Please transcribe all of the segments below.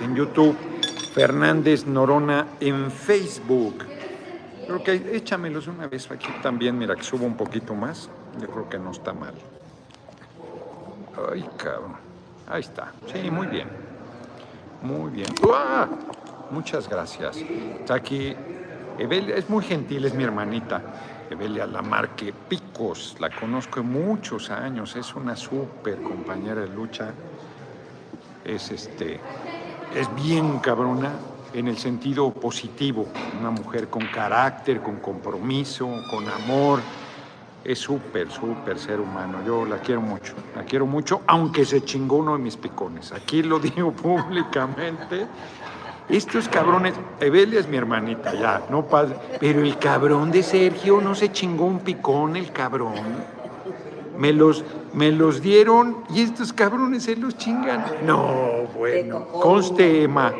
En YouTube, Fernández Norona en Facebook. Creo que échamelos una vez aquí también, mira que subo un poquito más. Yo creo que no está mal. Ay, cabrón. Ahí está. Sí, muy bien. Muy bien. Muchas gracias. Está aquí. Evelia, es muy gentil, es mi hermanita. Evelia Lamarque Picos. La conozco muchos años. Es una súper compañera de lucha. Es este. Es bien cabrona en el sentido positivo. Una mujer con carácter, con compromiso, con amor es súper, súper ser humano. Yo la quiero mucho, la quiero mucho, aunque se chingó uno de mis picones. Aquí lo digo públicamente. Estos cabrones, Evelia es mi hermanita, ya, no padre. Pero el cabrón de Sergio no se chingó un picón, el cabrón. Me los, me los dieron y estos cabrones se los chingan. No, bueno, conste, Emma.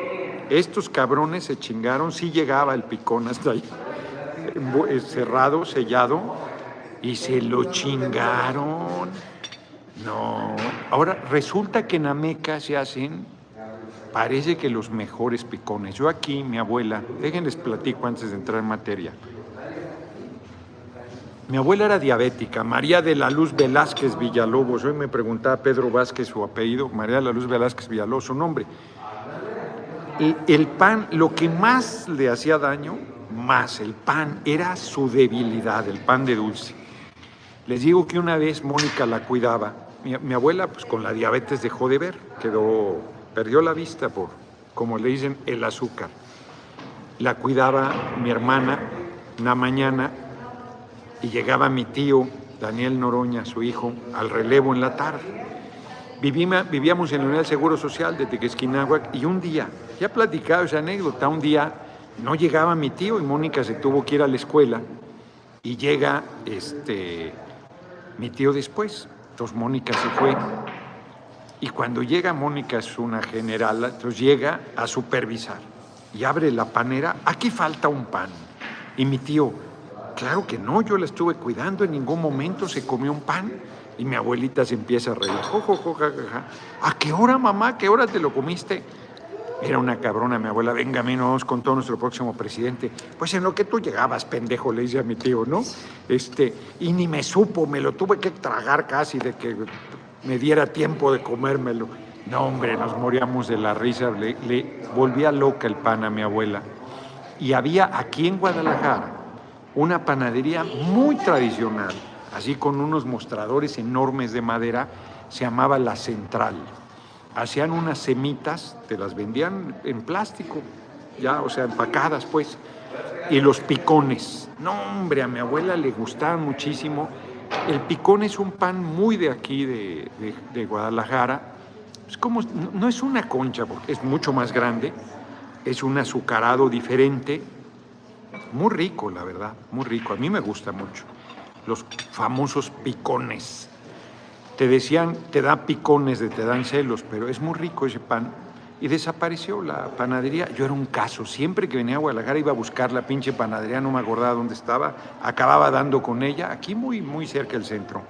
Estos cabrones se chingaron, sí llegaba el picón hasta ahí, cerrado, sellado y se lo chingaron. No. Ahora, resulta que en Ameca se hacen, parece que los mejores picones. Yo aquí, mi abuela, déjenles platico antes de entrar en materia. Mi abuela era diabética, María de la Luz Velázquez Villalobos. Hoy me preguntaba Pedro Vázquez su apellido, María de la Luz Velázquez Villalobos, su nombre. el pan, lo que más le hacía daño, más el pan, era su debilidad, el pan de dulce. Les digo que una vez Mónica la cuidaba. Mi, abuela, pues con la diabetes dejó de ver, quedó, perdió la vista por, como le dicen, el azúcar. La cuidaba mi hermana una mañana y llegaba mi tío, Daniel Noroña, su hijo, al relevo en la tarde. vivíamos en la Unidad del Seguro Social de Tequesquinahuac y un día, ya he platicado esa anécdota, un día no llegaba mi tío y Mónica se tuvo que ir a la escuela y llega este mi tío después. Entonces Mónica se fue. Y cuando llega Mónica es una general, entonces llega a supervisar y abre la panera, aquí falta un pan. Y mi tío, claro que no, yo la estuve cuidando, en ningún momento se comió un pan. Y mi abuelita se empieza a reír. ¿A qué hora, mamá? ¿A qué hora te lo comiste? Era una cabrona mi abuela, venga, a mí nos vamos con todo nuestro próximo presidente. Pues en lo que tú llegabas, pendejo, le dice a mi tío, ¿no? Este, y ni me supo, me lo tuve que tragar casi de que me diera tiempo de comérmelo. No, hombre, nos moríamos de la risa, le, le volvía loca el pan a mi abuela. Y había aquí en Guadalajara una panadería muy tradicional, así con unos mostradores enormes de madera, se llamaba La Central hacían unas semitas, te las vendían en plástico, ya, o sea, empacadas pues, y los picones. No, hombre, a mi abuela le gustaban muchísimo. El picón es un pan muy de aquí, de, Guadalajara. Es como, no es una concha, porque es mucho más grande, es un azucarado diferente, muy rico, la verdad, muy rico. A mí me gusta mucho. Los famosos picones te decían, te da picones, de te dan celos, pero es muy rico ese pan. Y desapareció la panadería. Yo era un caso. Siempre que venía a Guadalajara iba a buscar la pinche panadería, no me acordaba dónde estaba. Acababa dando con ella, aquí muy, muy cerca del centro.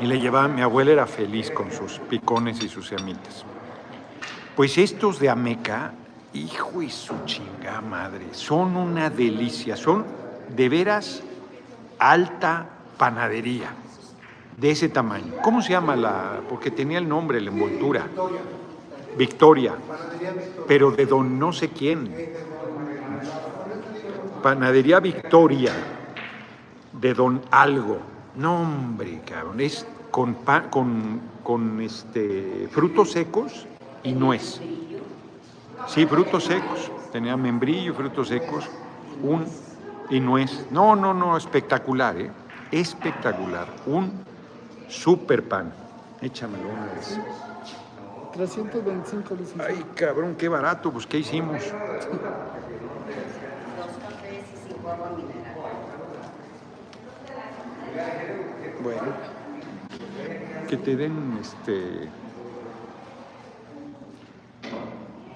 Y le llevaba, mi abuela era feliz con sus picones y sus semitas. Pues estos de Ameca, hijo y su chinga madre, son una delicia, son de veras alta panadería de ese tamaño. ¿Cómo se llama la? Porque tenía el nombre, la envoltura. Victoria. Pero de don no sé quién. Panadería Victoria. De don algo. No, hombre, cabrón. Es con, con, con este, frutos secos y nuez. Sí, frutos secos. Tenía membrillo, frutos secos, un y nuez. No, no, no, espectacular, ¿eh? espectacular. Un super pan. Échamelo una vez. 325 licenciado. Ay, cabrón, qué barato. Pues, ¿qué hicimos? Bueno, que te den este.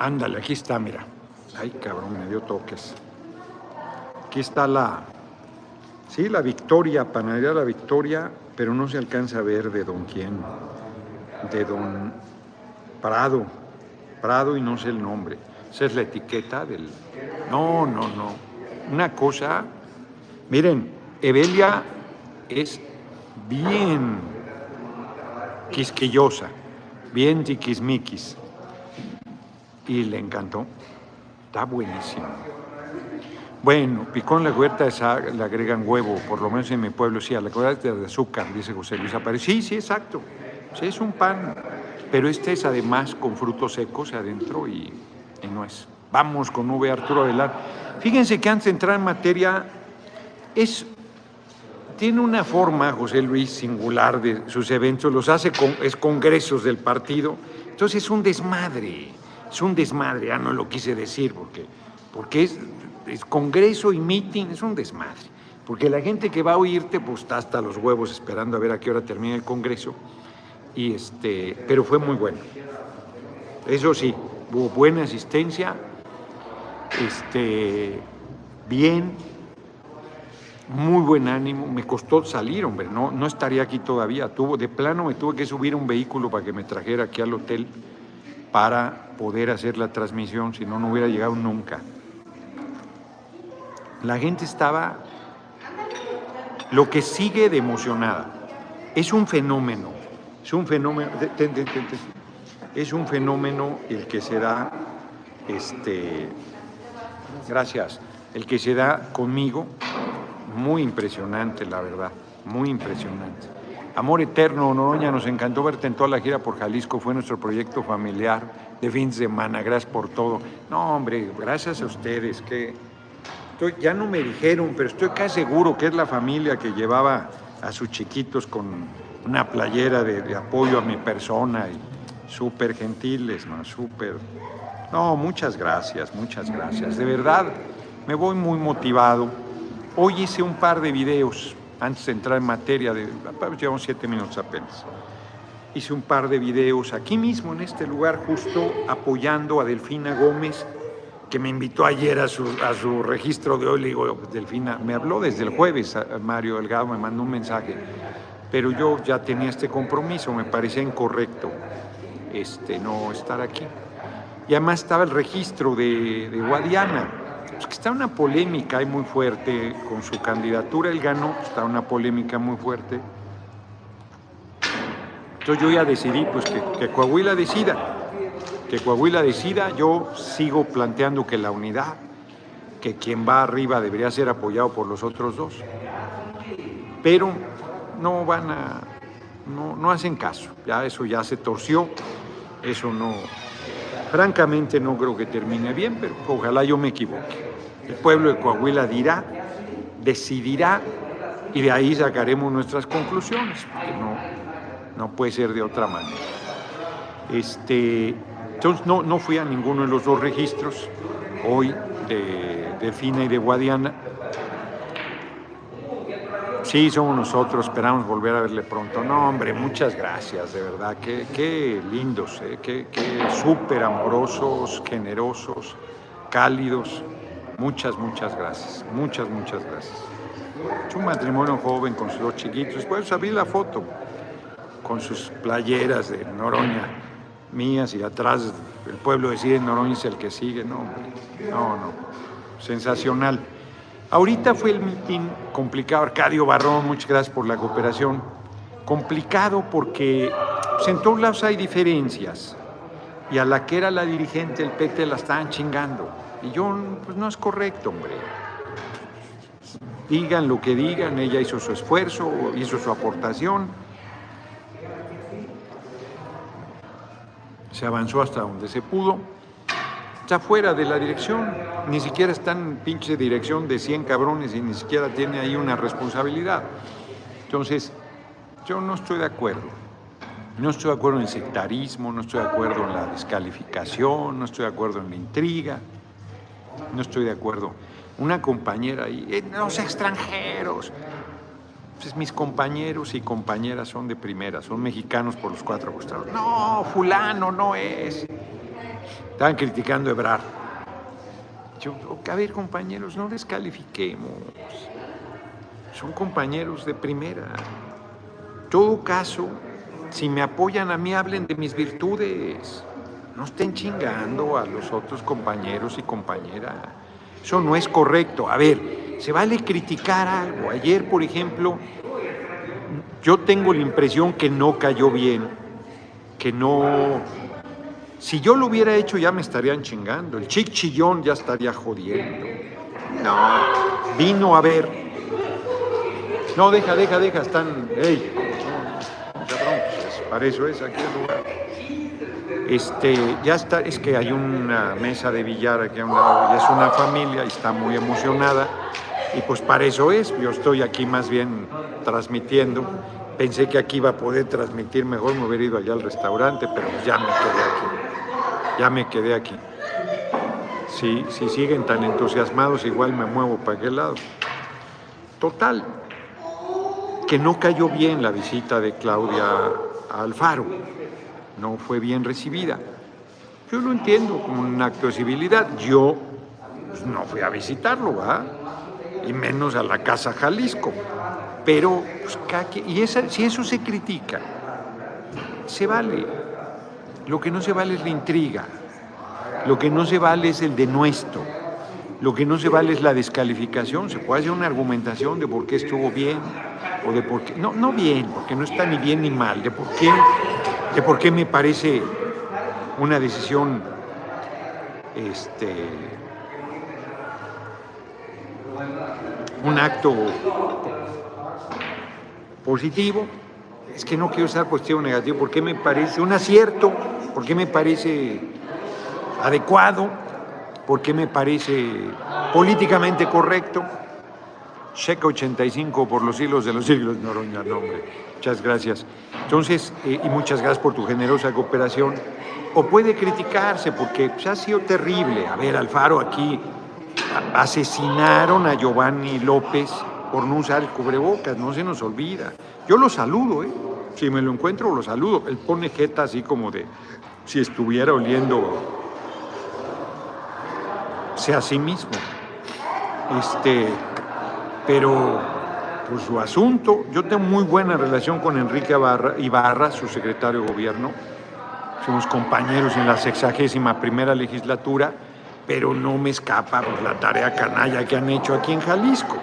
Ándale, aquí está, mira. Ay, cabrón, me dio toques. Aquí está la, Sí, la Victoria, Panadería La Victoria, pero no se alcanza a ver de don quién. De don. Prado, Prado y no sé el nombre. Esa es la etiqueta del... No, no, no. Una cosa... Miren, Evelia es bien quisquillosa, bien tiquismiquis. Y le encantó. Está buenísimo. Bueno, picón la huerta le agregan huevo, por lo menos en mi pueblo sí, a la huerta de azúcar, dice José Luis. Sí, sí, exacto. Sí, es un pan, pero este es además con frutos secos adentro y, y no es. Vamos con V. Arturo Velar. Fíjense que antes de entrar en materia, es tiene una forma, José Luis, singular de sus eventos, los hace con es congresos del partido, entonces es un desmadre, es un desmadre, ah, no lo quise decir, porque, porque es, es congreso y meeting, es un desmadre, porque la gente que va a oírte, pues está hasta los huevos esperando a ver a qué hora termina el congreso, y este, pero fue muy bueno. Eso sí, hubo buena asistencia, este, bien, muy buen ánimo, me costó salir, hombre, no, no estaría aquí todavía. Tuvo, de plano me tuve que subir un vehículo para que me trajera aquí al hotel para poder hacer la transmisión, si no, no hubiera llegado nunca. La gente estaba lo que sigue de emocionada. Es un fenómeno, es un fenómeno, es un fenómeno el que se da, este, gracias, el que se da conmigo muy impresionante, la verdad, muy impresionante. Amor Eterno, Noroña, nos encantó verte en toda la gira por Jalisco, fue nuestro proyecto familiar de fin de semana, gracias por todo. No, hombre, gracias a ustedes, que ya no me dijeron, pero estoy casi seguro que es la familia que llevaba a sus chiquitos con una playera de, apoyo a mi persona y súper gentiles, ¿no? Súper. No, muchas gracias, muchas gracias. De verdad, me voy muy motivado Hoy hice un par de videos, antes de entrar en materia, de, llevamos siete minutos apenas. Hice un par de videos aquí mismo, en este lugar, justo apoyando a Delfina Gómez, que me invitó ayer a su, a su registro de hoy. Le digo, Delfina, me habló desde el jueves, Mario Delgado me mandó un mensaje, pero yo ya tenía este compromiso, me parecía incorrecto este, no estar aquí. Y además estaba el registro de, de Guadiana pues que está una polémica ahí muy fuerte con su candidatura, él ganó, está una polémica muy fuerte. Entonces yo ya decidí pues que, que Coahuila decida, que Coahuila decida, yo sigo planteando que la unidad, que quien va arriba debería ser apoyado por los otros dos, pero no van a, no, no hacen caso, ya eso ya se torció, eso no, Francamente no creo que termine bien, pero ojalá yo me equivoque. El pueblo de Coahuila dirá, decidirá y de ahí sacaremos nuestras conclusiones, porque no, no puede ser de otra manera. Este, entonces no, no fui a ninguno de los dos registros hoy de, de Fina y de Guadiana Sí, somos nosotros, esperamos volver a verle pronto. No, hombre, muchas gracias, de verdad. Qué, qué lindos, eh, qué, qué súper amorosos, generosos, cálidos. Muchas, muchas gracias. Muchas, muchas gracias. Es un matrimonio joven con sus dos chiquitos. Después abrí la foto con sus playeras de Noroña mías y atrás el pueblo decide Noroña es el que sigue. No, no, no. Sensacional. Ahorita fue el mitin complicado. Arcadio Barrón, muchas gracias por la cooperación. Complicado porque pues, en todos lados hay diferencias. Y a la que era la dirigente, el PT, la estaban chingando. Y yo, pues no es correcto, hombre. Digan lo que digan, ella hizo su esfuerzo, hizo su aportación. Se avanzó hasta donde se pudo está fuera de la dirección, ni siquiera está en pinche dirección de 100 cabrones y ni siquiera tiene ahí una responsabilidad. Entonces, yo no estoy de acuerdo. No estoy de acuerdo en el sectarismo, no estoy de acuerdo en la descalificación, no estoy de acuerdo en la intriga, no estoy de acuerdo. Una compañera ahí, eh, los extranjeros. Pues mis compañeros y compañeras son de primera, son mexicanos por los cuatro costados. No, fulano no es. Estaban criticando a Ebrard. Yo, a ver, compañeros, no descalifiquemos. Son compañeros de primera. Todo caso, si me apoyan a mí, hablen de mis virtudes. No estén chingando a los otros compañeros y compañeras. Eso no es correcto. A ver, se vale criticar algo. Ayer, por ejemplo, yo tengo la impresión que no cayó bien, que no... Si yo lo hubiera hecho ya me estarían chingando. El chic chillón ya estaría jodiendo. No, vino a ver. No, deja, deja, deja, están... ¡Ey! cabrón, pues, para eso es aquí el lugar. Este, ya está, es que hay una mesa de billar aquí a un lado y es una familia y está muy emocionada. Y pues para eso es, yo estoy aquí más bien transmitiendo. Pensé que aquí iba a poder transmitir mejor, me hubiera ido allá al restaurante, pero ya me quedé aquí. Ya me quedé aquí. Si, si siguen tan entusiasmados, igual me muevo para aquel lado. Total, que no cayó bien la visita de Claudia Alfaro no fue bien recibida. Yo lo entiendo como un acto de civilidad. Yo pues, no fui a visitarlo, ¿va? Y menos a la Casa Jalisco. Pero, pues, y si eso se critica, se vale. Lo que no se vale es la intriga. Lo que no se vale es el denuesto. Lo que no se vale es la descalificación. Se puede hacer una argumentación de por qué estuvo bien o de por qué. No, no bien, porque no está ni bien ni mal, de por qué de por qué me parece una decisión este, un acto positivo, es que no quiero usar cuestión negativo, porque me parece un acierto, porque me parece adecuado, porque me parece políticamente correcto. Checa 85 por los siglos de los siglos, Noroña, nombre. Muchas gracias. Entonces, eh, y muchas gracias por tu generosa cooperación. O puede criticarse porque pues, ha sido terrible. A ver, Alfaro, aquí asesinaron a Giovanni López por no usar el cubrebocas, no se nos olvida. Yo lo saludo, ¿eh? Si me lo encuentro, lo saludo. Él pone jeta así como de si estuviera oliendo sea a sí mismo. Este, pero pues su asunto, yo tengo muy buena relación con Enrique Ibarra, su secretario de gobierno. Somos compañeros en la sexagésima primera legislatura, pero no me escapa pues, la tarea canalla que han hecho aquí en Jalisco.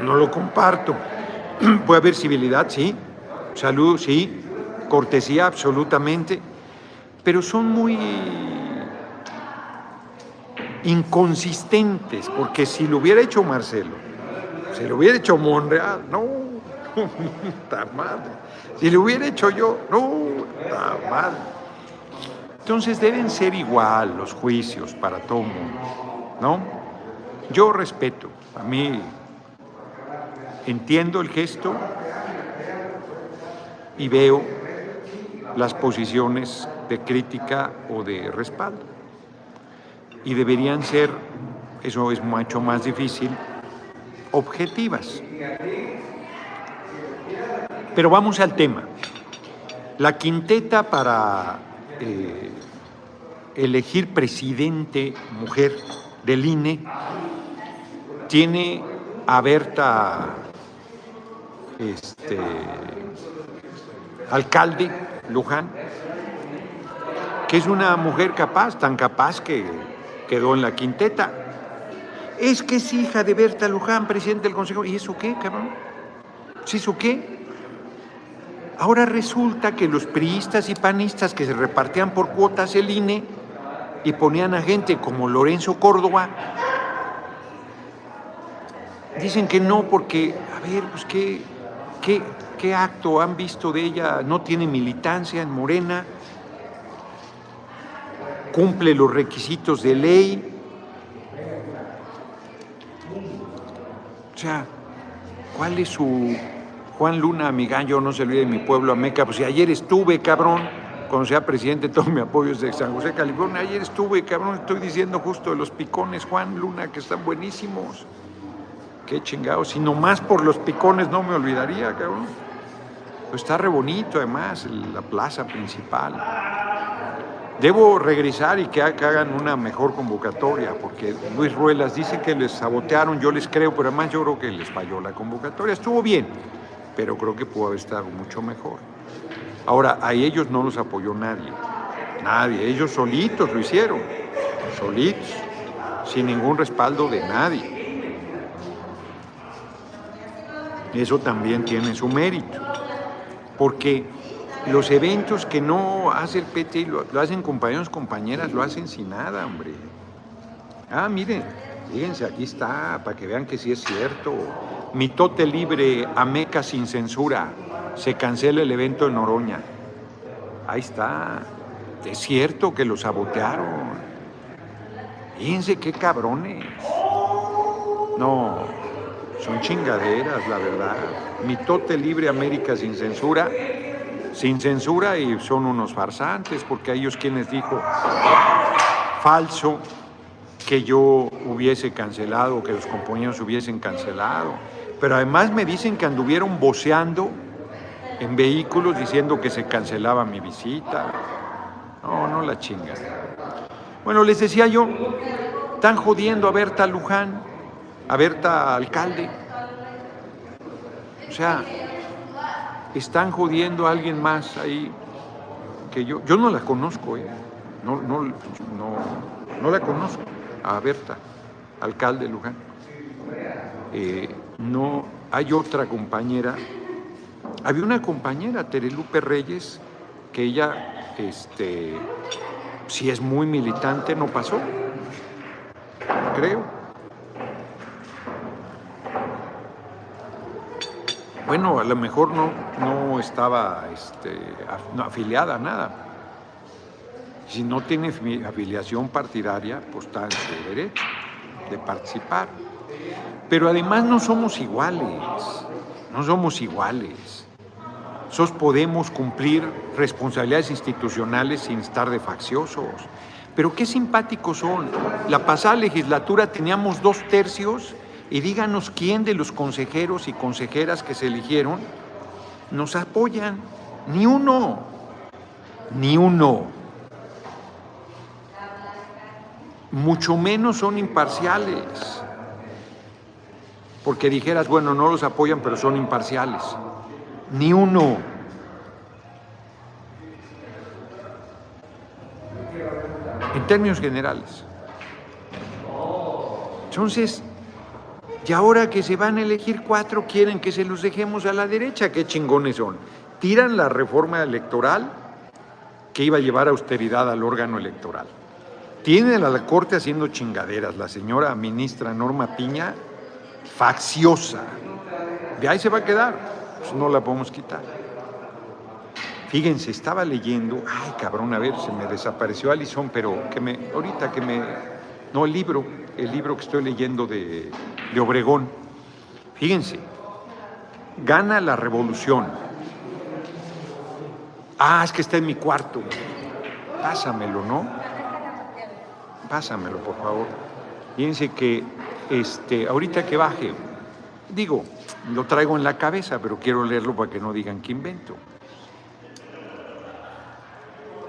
No lo comparto. Puede haber civilidad, sí. Salud, sí. Cortesía, absolutamente. Pero son muy inconsistentes, porque si lo hubiera hecho Marcelo, si lo hubiera hecho Monreal, no, está mal. Si lo hubiera hecho yo, no, está mal. Entonces deben ser igual los juicios para todo mundo, ¿no? Yo respeto, a mí entiendo el gesto y veo las posiciones de crítica o de respaldo. Y deberían ser, eso es mucho más difícil, objetivas. Pero vamos al tema. La quinteta para eh, elegir presidente mujer del INE tiene a este, alcalde Luján, que es una mujer capaz, tan capaz que quedó en la quinteta. Es que es hija de Berta Luján, presidente del Consejo. ¿Y eso qué, cabrón? ¿Sí, eso qué? Ahora resulta que los priistas y panistas que se repartían por cuotas el INE y ponían a gente como Lorenzo Córdoba, dicen que no porque, a ver, pues qué, qué, acto han visto de ella, no tiene militancia en Morena, cumple los requisitos de ley, sea, ¿cuál es su Juan Luna, amiga? Yo no se olvide de mi pueblo, Ameca? Pues si ayer estuve, cabrón, cuando sea presidente, todo mi apoyo es de San José, California. Ayer estuve, cabrón, estoy diciendo justo de los picones, Juan Luna, que están buenísimos. Qué chingados. Si nomás por los picones no me olvidaría, cabrón. Pues está re bonito, además, la plaza principal. Debo regresar y que, hagan una mejor convocatoria, porque Luis Ruelas dice que les sabotearon, yo les creo, pero además yo creo que les falló la convocatoria. Estuvo bien, pero creo que pudo haber estado mucho mejor. Ahora, a ellos no los apoyó nadie. Nadie, ellos solitos lo hicieron, solitos, sin ningún respaldo de nadie. Eso también tiene su mérito, porque los eventos que no hace el PT, lo, hacen compañeros, compañeras, lo hacen sin nada, hombre. Ah, miren, fíjense, aquí está, para que vean que sí es cierto. Mitote libre a Meca sin censura. Se cancela el evento en Noroña. Ahí está. Es cierto que lo sabotearon. Fíjense qué cabrones. No, son chingaderas, la verdad. Mitote libre América sin censura. Sin censura y son unos farsantes, porque a ellos quienes dijo falso que yo hubiese cancelado, que los compañeros hubiesen cancelado. Pero además me dicen que anduvieron voceando en vehículos diciendo que se cancelaba mi visita. No, no la chinga. Bueno, les decía yo, están jodiendo a Berta Luján, a Berta Alcalde. O sea, están jodiendo a alguien más ahí que yo. Yo no la conozco, ¿eh? no, no, no, no la conozco a Berta, alcalde de Luján. Eh, no hay otra compañera. Había una compañera, Terelupe Reyes, que ella, este, si es muy militante, no pasó, creo. Bueno, a lo mejor no, no estaba este, afiliada a nada, si no tiene afiliación partidaria, pues está en derecho de participar. Pero además no somos iguales, no somos iguales. Nosotros podemos cumplir responsabilidades institucionales sin estar de facciosos. Pero qué simpáticos son. La pasada legislatura teníamos dos tercios y díganos quién de los consejeros y consejeras que se eligieron nos apoyan. Ni uno, ni uno. mucho menos son imparciales. Porque dijeras, bueno, no los apoyan, pero son imparciales. Ni uno. En términos generales. Entonces, y ahora que se van a elegir cuatro, quieren que se los dejemos a la derecha. Qué chingones son. Tiran la reforma electoral que iba a llevar austeridad al órgano electoral. Tienen a la corte haciendo chingaderas. La señora ministra Norma Piña, facciosa. De ahí se va a quedar. Pues no la podemos quitar. Fíjense, estaba leyendo, ay cabrón, a ver, se me desapareció Alison, pero que me, ahorita que me, no, el libro, el libro que estoy leyendo de, de Obregón. Fíjense, gana la revolución. Ah, es que está en mi cuarto. Pásamelo, ¿no? pásamelo, por favor. Fíjense que este, ahorita que baje, digo, lo traigo en la cabeza, pero quiero leerlo para que no digan que invento.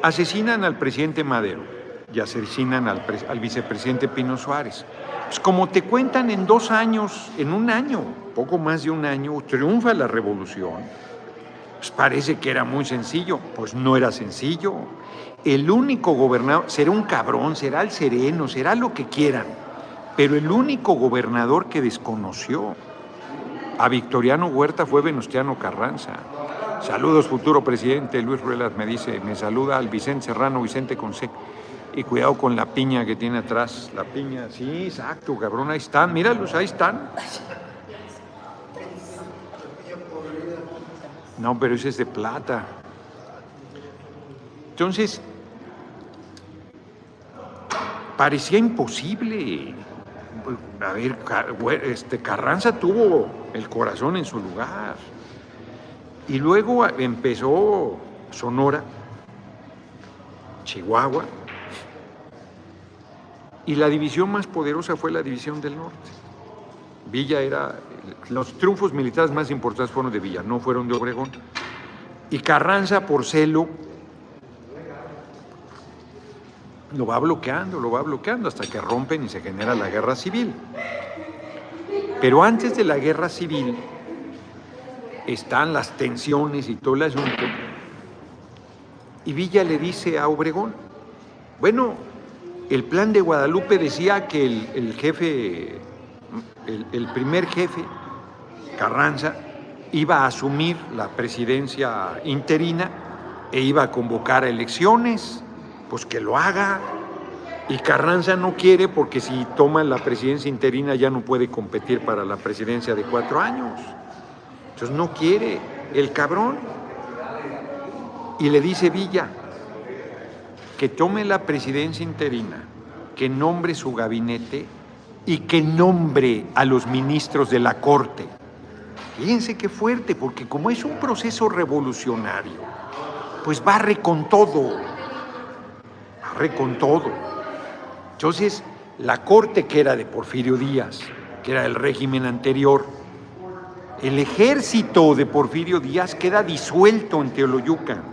Asesinan al presidente Madero y asesinan al, al vicepresidente Pino Suárez. Pues como te cuentan en dos años, en un año, poco más de un año, triunfa la revolución. Pues parece que era muy sencillo, pues no era sencillo el único gobernador, será un cabrón, será el sereno, será lo que quieran, pero el único gobernador que desconoció a Victoriano Huerta fue Venustiano Carranza. Saludos, futuro presidente. Luis Ruelas me dice, me saluda al Vicente Serrano, Vicente Conce. Y cuidado con la piña que tiene atrás. La piña, sí, exacto, cabrón, ahí están. Míralos, ahí están. No, pero ese es de plata. Entonces, parecía imposible. A ver, este, Carranza tuvo el corazón en su lugar. Y luego empezó Sonora, Chihuahua, y la división más poderosa fue la división del norte. Villa era, los triunfos militares más importantes fueron de Villa, no fueron de Obregón. Y Carranza, por celo, lo va bloqueando, lo va bloqueando hasta que rompen y se genera la guerra civil. Pero antes de la guerra civil están las tensiones y todo el asunto. Y Villa le dice a Obregón, bueno, el plan de Guadalupe decía que el, jefe, el, primer jefe, Carranza, iba a asumir la presidencia interina e iba a convocar elecciones, pues que lo haga. Y Carranza no quiere porque si toma la presidencia interina ya no puede competir para la presidencia de cuatro años. Entonces no quiere el cabrón. Y le dice Villa que tome la presidencia interina, que nombre su gabinete y que nombre a los ministros de la Corte. Fíjense qué fuerte, porque como es un proceso revolucionario, pues barre con todo, barre con todo. Entonces, la Corte que era de Porfirio Díaz, que era el régimen anterior, el ejército de Porfirio Díaz queda disuelto en Teoloyucan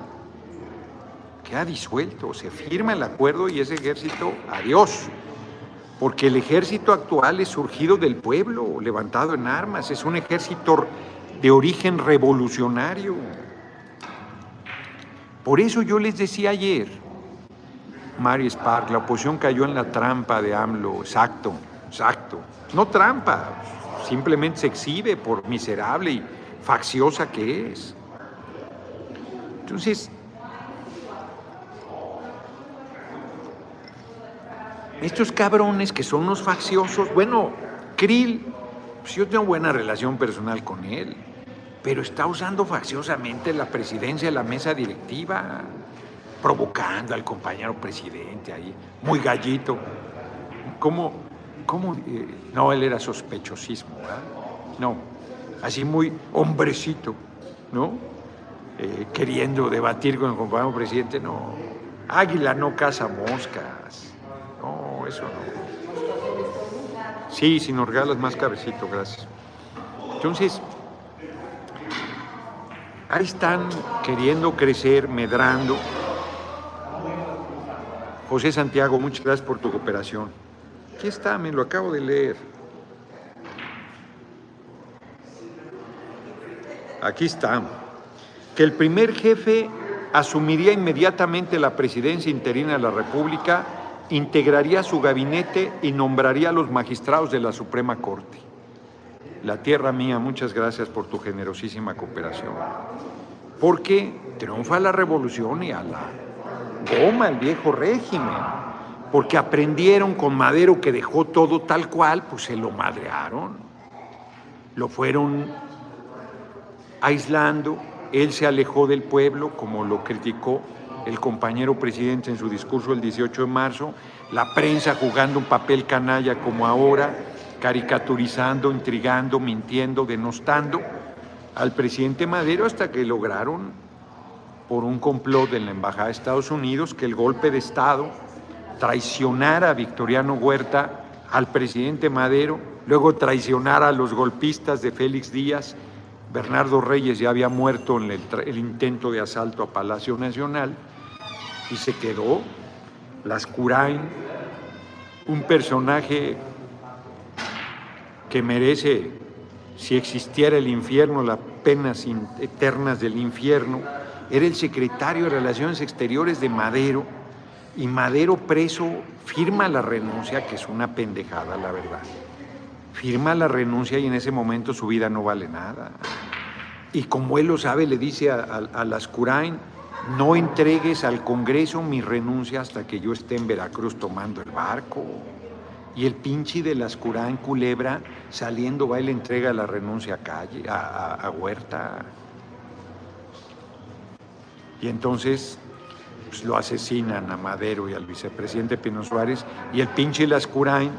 queda disuelto, se firma el acuerdo y ese ejército, adiós. Porque el ejército actual es surgido del pueblo, levantado en armas, es un ejército de origen revolucionario. Por eso yo les decía ayer, Mario Spark, la oposición cayó en la trampa de AMLO, exacto, exacto. No trampa, simplemente se exhibe por miserable y facciosa que es. Entonces, Estos cabrones que son unos facciosos, bueno, Krill, pues yo tengo buena relación personal con él, pero está usando facciosamente la presidencia de la mesa directiva, provocando al compañero presidente ahí, muy gallito. ¿Cómo? ¿Cómo? Eh, no, él era sospechosismo, ¿verdad? No, así muy hombrecito, ¿no? Eh, queriendo debatir con el compañero presidente, no. Águila no caza moscas. Eso no. Sí, sin orgalas más cabecito, gracias. Entonces, ahí están queriendo crecer, medrando. José Santiago, muchas gracias por tu cooperación. Aquí está, me lo acabo de leer. Aquí está. Que el primer jefe asumiría inmediatamente la presidencia interina de la República integraría su gabinete y nombraría a los magistrados de la Suprema Corte. La tierra mía, muchas gracias por tu generosísima cooperación. Porque triunfa la revolución y a la goma el viejo régimen. Porque aprendieron con Madero que dejó todo tal cual, pues se lo madrearon. Lo fueron aislando. Él se alejó del pueblo, como lo criticó el compañero presidente en su discurso el 18 de marzo, la prensa jugando un papel canalla como ahora, caricaturizando, intrigando, mintiendo, denostando al presidente Madero hasta que lograron, por un complot en la Embajada de Estados Unidos, que el golpe de Estado traicionara a Victoriano Huerta, al presidente Madero, luego traicionara a los golpistas de Félix Díaz. Bernardo Reyes ya había muerto en el, intento de asalto a Palacio Nacional y se quedó Lascurain, un personaje que merece, si existiera el infierno, las penas eternas del infierno, era el secretario de Relaciones Exteriores de Madero, y Madero preso firma la renuncia, que es una pendejada, la verdad. Firma la renuncia y en ese momento su vida no vale nada. Y como él lo sabe, le dice a, a, a Lascurain, no entregues al Congreso mi renuncia hasta que yo esté en Veracruz tomando el barco. Y el pinche de las Curán Culebra saliendo va y le entrega la renuncia a, calle, a, Huerta. Y entonces pues, lo asesinan a Madero y al vicepresidente Pino Suárez. Y el pinche Lascurain,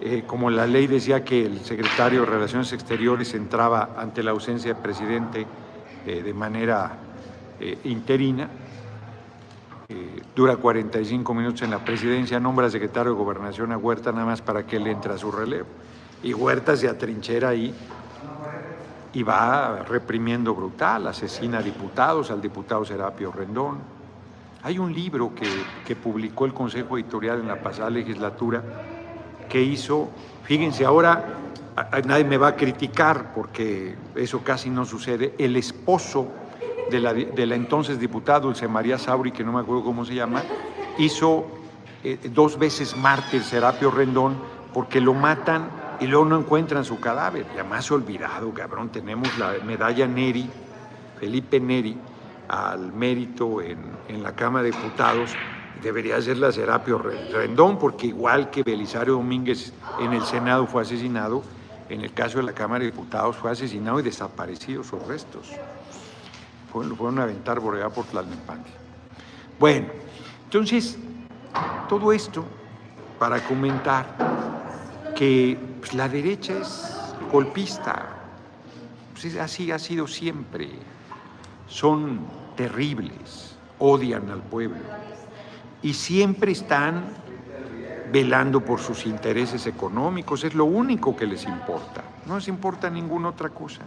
eh, como la ley decía que el secretario de Relaciones Exteriores entraba ante la ausencia del presidente eh, de manera eh, interina, dura 45 minutos en la presidencia, nombra secretario de Gobernación a Huerta nada más para que él entre a su relevo. Y Huerta se atrinchera ahí y va reprimiendo brutal, asesina a diputados, al diputado Serapio Rendón. Hay un libro que, que publicó el Consejo Editorial en la pasada legislatura que hizo, fíjense, ahora nadie me va a criticar porque eso casi no sucede, el esposo de la, entonces diputada Dulce María Sauri, que no me acuerdo cómo se llama, hizo eh, dos veces mártir Serapio Rendón porque lo matan y luego no encuentran su cadáver. Ya más olvidado, cabrón. Tenemos la medalla Neri, Felipe Neri, al mérito en la Cámara de Diputados. Debería ser la Serapio Rendón, porque igual que Belisario Domínguez en el Senado fue asesinado, en el caso de la Cámara de Diputados fue asesinado y desaparecido sus restos. Lo fueron a aventar por por Tlalnepantla. Bueno, entonces, todo esto para comentar que pues, la derecha es golpista, pues, así ha sido siempre, son terribles, odian al pueblo y siempre están velando por sus intereses económicos, es lo único que les importa, no les importa ninguna otra cosa.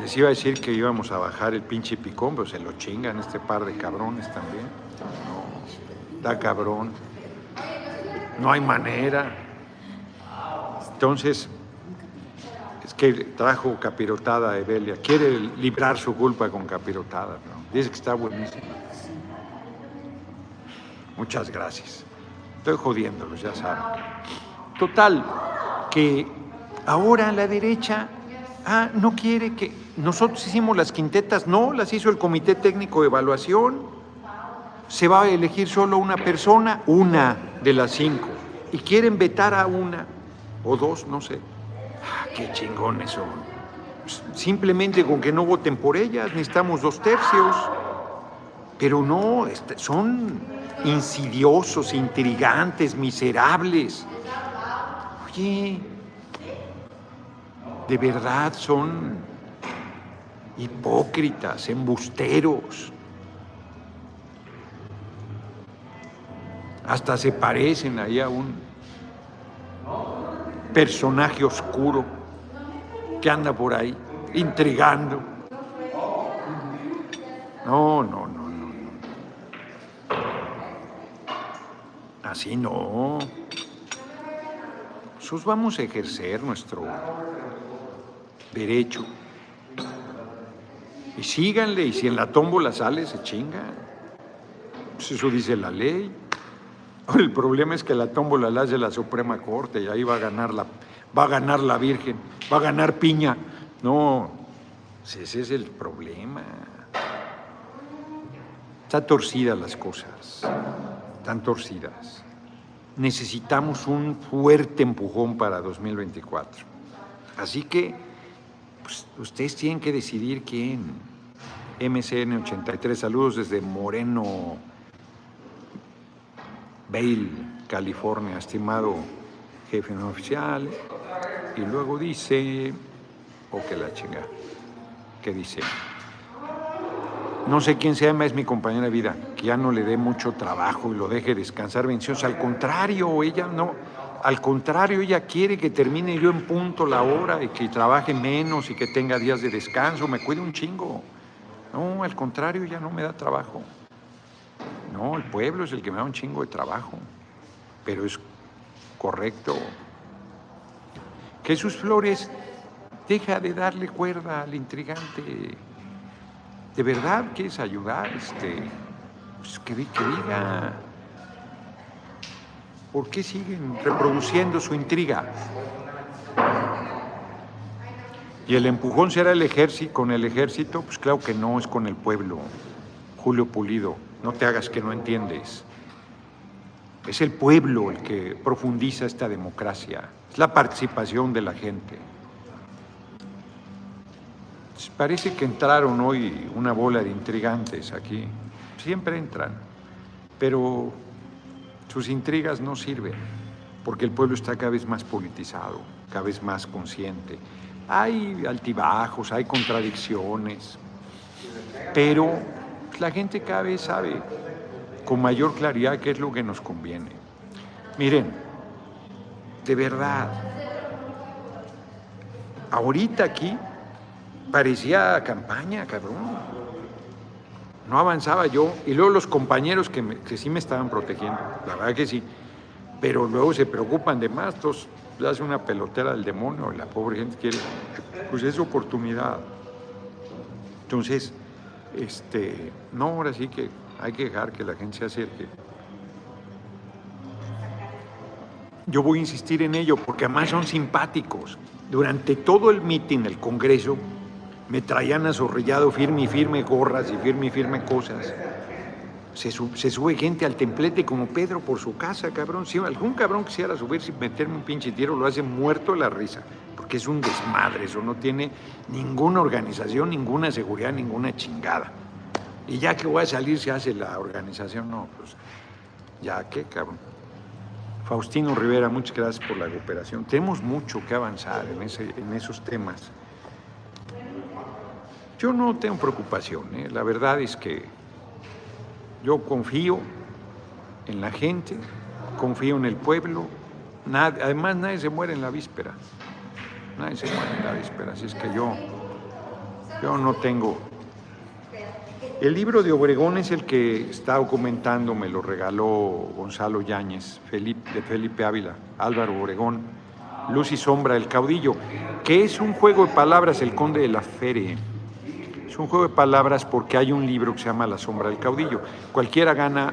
Les iba a decir que íbamos a bajar el pinche picón, pero se lo chingan este par de cabrones también. No, da cabrón. No hay manera. Entonces, que trajo capirotada a Evelia. Quiere librar su culpa con capirotada. Dice que está buenísimo. Muchas gracias. Estoy jodiéndolos, ya saben. Total, que ahora la derecha ah, no quiere que... Nosotros hicimos las quintetas, no, las hizo el Comité Técnico de Evaluación. Se va a elegir solo una persona, una de las cinco. Y quieren vetar a una o dos, no sé. Ah, qué chingones son. Simplemente con que no voten por ellas, necesitamos dos tercios. Pero no, este, son insidiosos, intrigantes, miserables. Oye, de verdad son hipócritas, embusteros. Hasta se parecen ahí a un personaje oscuro que anda por ahí intrigando. No, no, no, no, no. Así no. Nosotros vamos a ejercer nuestro derecho. Y síganle, y si en la tómbola sale, se chingan. Pues eso dice la ley. El problema es que la tómbola la hace la Suprema Corte y ahí va a ganar la, va a ganar la Virgen, va a ganar Piña. No, ese es el problema. Están torcidas las cosas, están torcidas. Necesitamos un fuerte empujón para 2024. Así que pues, ustedes tienen que decidir quién. MCN 83, saludos desde Moreno, Vail, California, estimado jefe no oficial. Y luego dice, o oh, que la chinga, que dice, no sé quién se llama, es mi compañera de vida, que ya no le dé mucho trabajo y lo deje descansar vencioso. Al contrario, ella no, al contrario, ella quiere que termine yo en punto la hora y que trabaje menos y que tenga días de descanso, me cuide un chingo. No, al contrario, ella no me da trabajo. No, el pueblo es el que me da un chingo de trabajo. Pero es correcto. Jesús Flores deja de darle cuerda al intrigante. ¿De verdad quieres ayudar? Este, pues que, que diga. ¿Por qué siguen reproduciendo su intriga? ¿Y el empujón será el ejército, con el ejército? Pues claro que no, es con el pueblo. Julio Pulido, no te hagas que no entiendes. Es el pueblo el que profundiza esta democracia, es la participación de la gente. Parece que entraron hoy una bola de intrigantes aquí, siempre entran, pero sus intrigas no sirven, porque el pueblo está cada vez más politizado, cada vez más consciente. Hay altibajos, hay contradicciones, pero la gente cada vez sabe con mayor claridad qué es lo que nos conviene. Miren, de verdad, ahorita aquí parecía campaña, cabrón no avanzaba yo. Y luego los compañeros que, sí me estaban protegiendo, la verdad que sí. pero luego se preocupan de más, entonces le hace una pelotera del demonio la pobre gente quiere, pues es oportunidad. Entonces, este, no, ahora sí que hay que dejar que la gente se acerque. Yo voy a insistir en ello porque además son simpáticos. Durante todo el mitin, el Congreso, me traían azorrillado firme y firme gorras y firme y firme cosas. Se, sube gente al templete como Pedro por su casa, cabrón. Si algún cabrón quisiera subirse y meterme un pinche tiro, lo hace muerto la risa, porque es un desmadre, eso no tiene ninguna organización, ninguna seguridad, ninguna chingada. Y ya que voy a salir se hace la organización, no, pues ya qué, cabrón. Faustino Rivera, muchas gracias por la cooperación. Tenemos mucho que avanzar en, esos temas. Yo no tengo preocupación, ¿eh? la verdad es que yo confío en la gente, confío en el pueblo. además, nadie se muere en la víspera. Nadie se muere en la víspera. Así es que yo, yo no tengo. El libro de Obregón es el que está documentando, me lo regaló Gonzalo Yáñez, Felipe, de Felipe Ávila, Álvaro Obregón, Luz y Sombra, El Caudillo, que es un juego de palabras, el conde de la feria un juego de palabras porque hay un libro que se llama La sombra del caudillo. Cualquiera gana,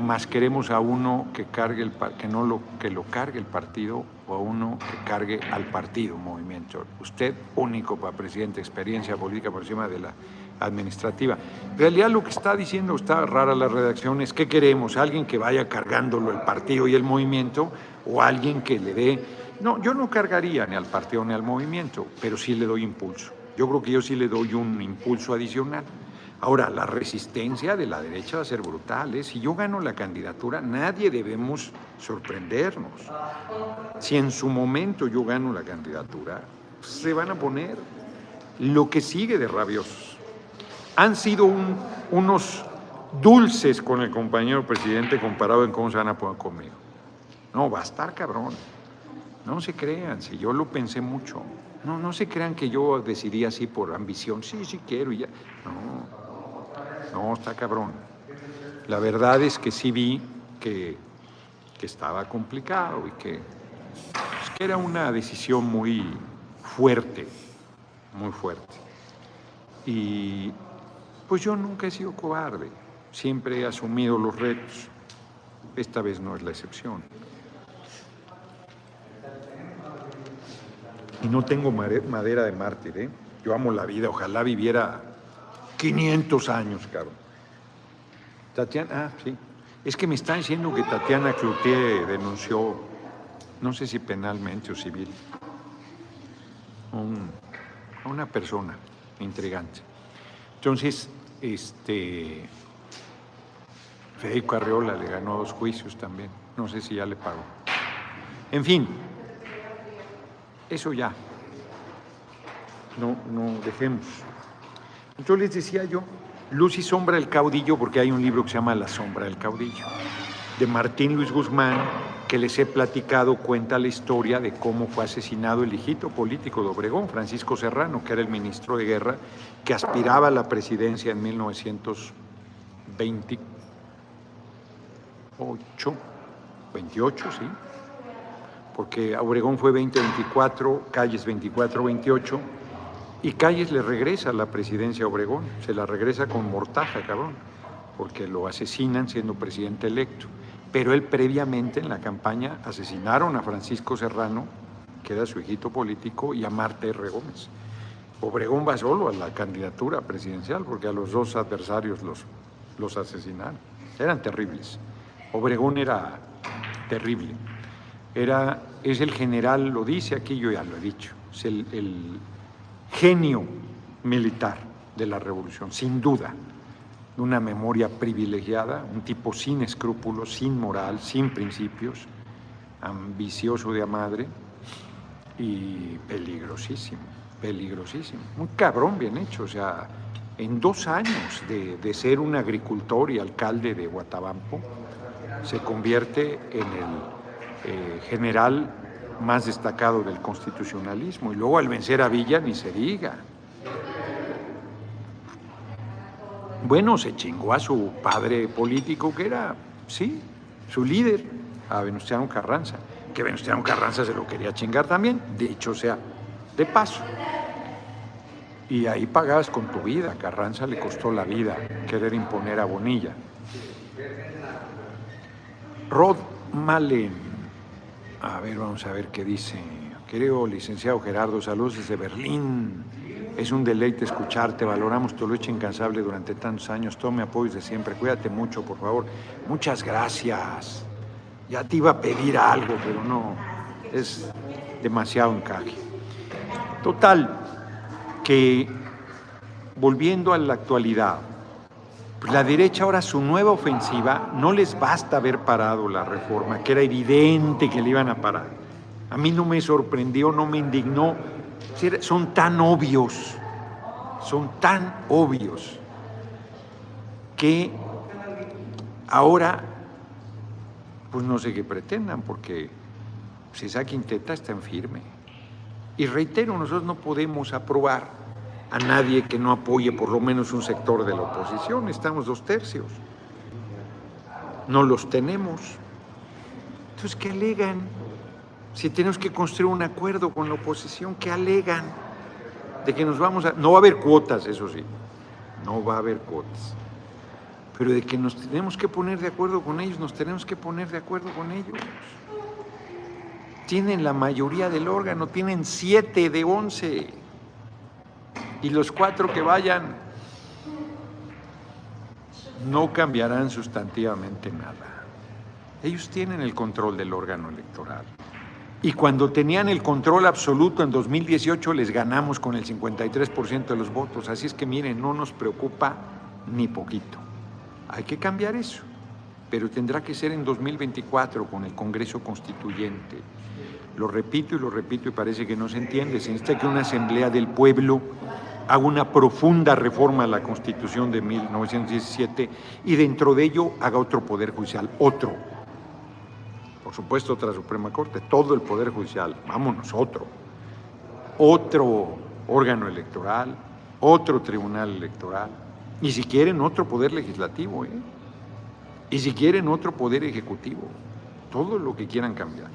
más queremos a uno que cargue el que no lo que lo cargue el partido o a uno que cargue al partido, movimiento. Usted único para presidente, experiencia política por encima de la administrativa. En realidad lo que está diciendo, está rara la redacción, es que queremos alguien que vaya cargándolo el partido y el movimiento o alguien que le dé no, yo no cargaría ni al partido ni al movimiento, pero sí le doy impulso. Yo creo que yo sí le doy un impulso adicional. Ahora, la resistencia de la derecha va a ser brutal. ¿eh? Si yo gano la candidatura, nadie debemos sorprendernos. Si en su momento yo gano la candidatura, se van a poner lo que sigue de rabiosos. Han sido unos dulces con el compañero presidente comparado en cómo se van a poner conmigo. No, va a estar cabrón. No se crean, si yo lo pensé mucho. No, no se crean que yo decidí así por ambición. Sí, sí quiero y ya. No, no, está cabrón. La verdad es que sí vi que, estaba complicado y que, pues, que era una decisión muy fuerte, muy fuerte. Y pues yo nunca he sido cobarde, siempre he asumido los retos. Esta vez no es la excepción. Y no tengo madera de mártir, ¿eh? Yo amo la vida, ojalá viviera 500 años, cabrón. Tatiana, ah, sí. Es que me están diciendo que Tatiana Cloutier denunció, no sé si penalmente o civil, a una persona intrigante. Entonces, este, Federico Arreola le ganó dos juicios también. No sé si ya le pagó. En fin, eso ya. No, no dejemos. Entonces les decía yo, Luz y Sombra del Caudillo, porque hay un libro que se llama La Sombra del Caudillo, de Martín Luis Guzmán, que les he platicado, cuenta la historia de cómo fue asesinado el hijito político de Obregón, Francisco Serrano, que era el ministro de guerra, que aspiraba a la presidencia en 1928, 28, sí, porque Obregón fue 2024, Calles 24-28, y Calles le regresa la presidencia a Obregón, se la regresa con mortaja, cabrón, porque lo asesinan siendo presidente electo. Pero él previamente en la campaña asesinaron a Francisco Serrano, que era su hijito político, y a Marta R. Gómez. Obregón va solo a la candidatura presidencial porque a los dos adversarios los, los asesinaron. Eran terribles. Obregón era terrible era, es el general, lo dice aquí, yo ya lo he dicho, es el, genio militar de la revolución, sin duda, de una memoria privilegiada, un tipo sin escrúpulos, sin moral, sin principios, ambicioso de a madre y peligrosísimo, peligrosísimo. Un cabrón bien hecho, o sea, en dos años de, de ser un agricultor y alcalde de Guatabampo, se convierte en el eh, general más destacado del constitucionalismo. Y luego al vencer a Villa ni se diga. Bueno, se chingó a su padre político que era, sí, su líder. a Venustiano Carranza, que Venustiano Carranza se lo quería chingar también, dicho sea de paso. Y ahí pagabas con tu vida, Carranza le costó la vida querer imponer a Bonilla. Rod Malen, a ver, vamos a ver qué dice. Creo, licenciado Gerardo, saludos desde Berlín. Es un deleite escucharte, valoramos tu lucha incansable durante tantos años, todo mi apoyo de siempre, cuídate mucho, por favor. Muchas gracias. Ya te iba a pedir algo, pero no, es demasiado encaje. Total, que volviendo a la actualidad, pues la derecha ahora su nueva ofensiva no les basta haber parado la reforma, que era evidente que le iban a parar. A mí no me sorprendió, no me indignó. Son tan obvios, son tan obvios que ahora pues no sé qué pretendan, porque si esa quinteta está en firme. Y reitero, nosotros no podemos aprobar a nadie que no apoye por lo menos un sector de la oposición. Estamos dos tercios. No los tenemos. Entonces, ¿qué alegan? Si tenemos que construir un acuerdo con la oposición, ¿qué alegan? De que nos vamos a... No va a haber cuotas, eso sí. No va a haber cuotas. Pero de que nos tenemos que poner de acuerdo con ellos, nos tenemos que poner de acuerdo con ellos. Tienen la mayoría del órgano, tienen siete de once y los cuatro que vayan no cambiarán sustantivamente nada. Ellos tienen el control del órgano electoral. Y cuando tenían el control absoluto en 2018 les ganamos con el 53% de los votos. Así es que miren, no nos preocupa ni poquito. Hay que cambiar eso, pero tendrá que ser en 2024 con el Congreso Constituyente. Lo repito y lo repito y parece que no se entiende. Se necesita que una asamblea del pueblo haga una profunda reforma a la Constitución de 1917 y dentro de ello haga otro poder judicial, otro. Por supuesto, otra Suprema Corte, todo el poder judicial, vámonos, otro. Otro órgano electoral, otro tribunal electoral, y si quieren otro poder legislativo, ¿eh? y si quieren otro poder ejecutivo, todo lo que quieran cambiar,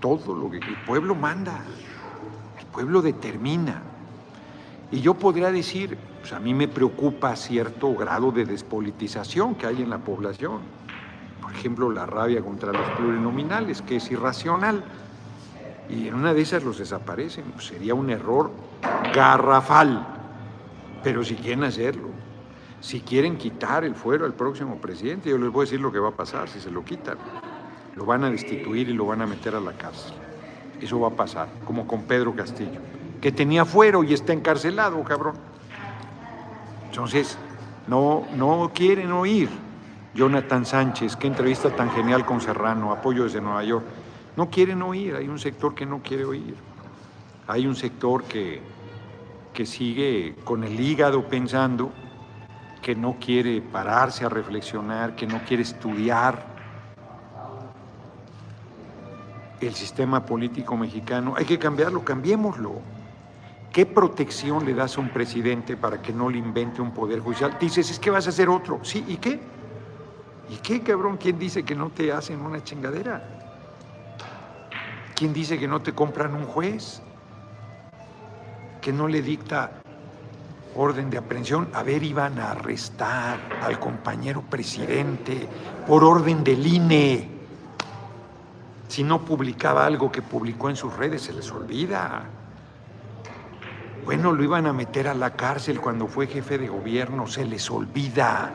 todo lo que el pueblo manda, el pueblo determina. Y yo podría decir, pues a mí me preocupa cierto grado de despolitización que hay en la población. Por ejemplo, la rabia contra los plurinominales, que es irracional. Y en una de esas los desaparecen. Pues sería un error garrafal. Pero si quieren hacerlo, si quieren quitar el fuero al próximo presidente, yo les voy a decir lo que va a pasar si se lo quitan. Lo van a destituir y lo van a meter a la cárcel. Eso va a pasar, como con Pedro Castillo que tenía fuero y está encarcelado, cabrón. Entonces, no, no quieren oír. Jonathan Sánchez, qué entrevista tan genial con Serrano, apoyo desde Nueva York. No quieren oír, hay un sector que no quiere oír. Hay un sector que, que sigue con el hígado pensando, que no quiere pararse a reflexionar, que no quiere estudiar el sistema político mexicano. Hay que cambiarlo, cambiémoslo. ¿Qué protección le das a un presidente para que no le invente un poder judicial? Dices, es que vas a hacer otro. Sí, ¿y qué? ¿Y qué, cabrón? ¿Quién dice que no te hacen una chingadera? ¿Quién dice que no te compran un juez? Que no le dicta orden de aprehensión. A ver, iban a arrestar al compañero presidente por orden del INE. Si no publicaba algo que publicó en sus redes, se les olvida. Bueno, lo iban a meter a la cárcel cuando fue jefe de gobierno, se les olvida.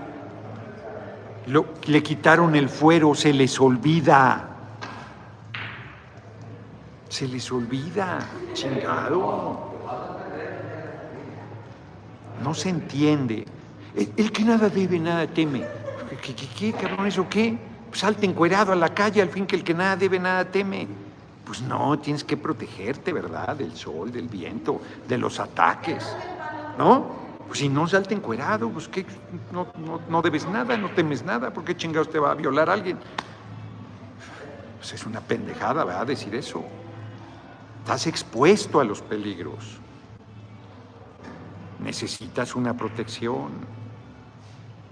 le quitaron el fuero, se les olvida. Se les olvida, chingado. No se entiende. El, que nada debe, nada teme. ¿Qué, qué, qué cabrón, eso qué? Salte encuerado a la calle, al fin que el que nada debe, nada teme. Pues no, tienes que protegerte, ¿verdad? Del sol, del viento, de los ataques, ¿no? Pues si no salte encuerado, pues que no, debes nada, no temes nada, ¿por qué chingados te va a violar alguien? Pues es una pendejada, ¿verdad? Decir eso. Estás expuesto a los peligros. Necesitas una protección.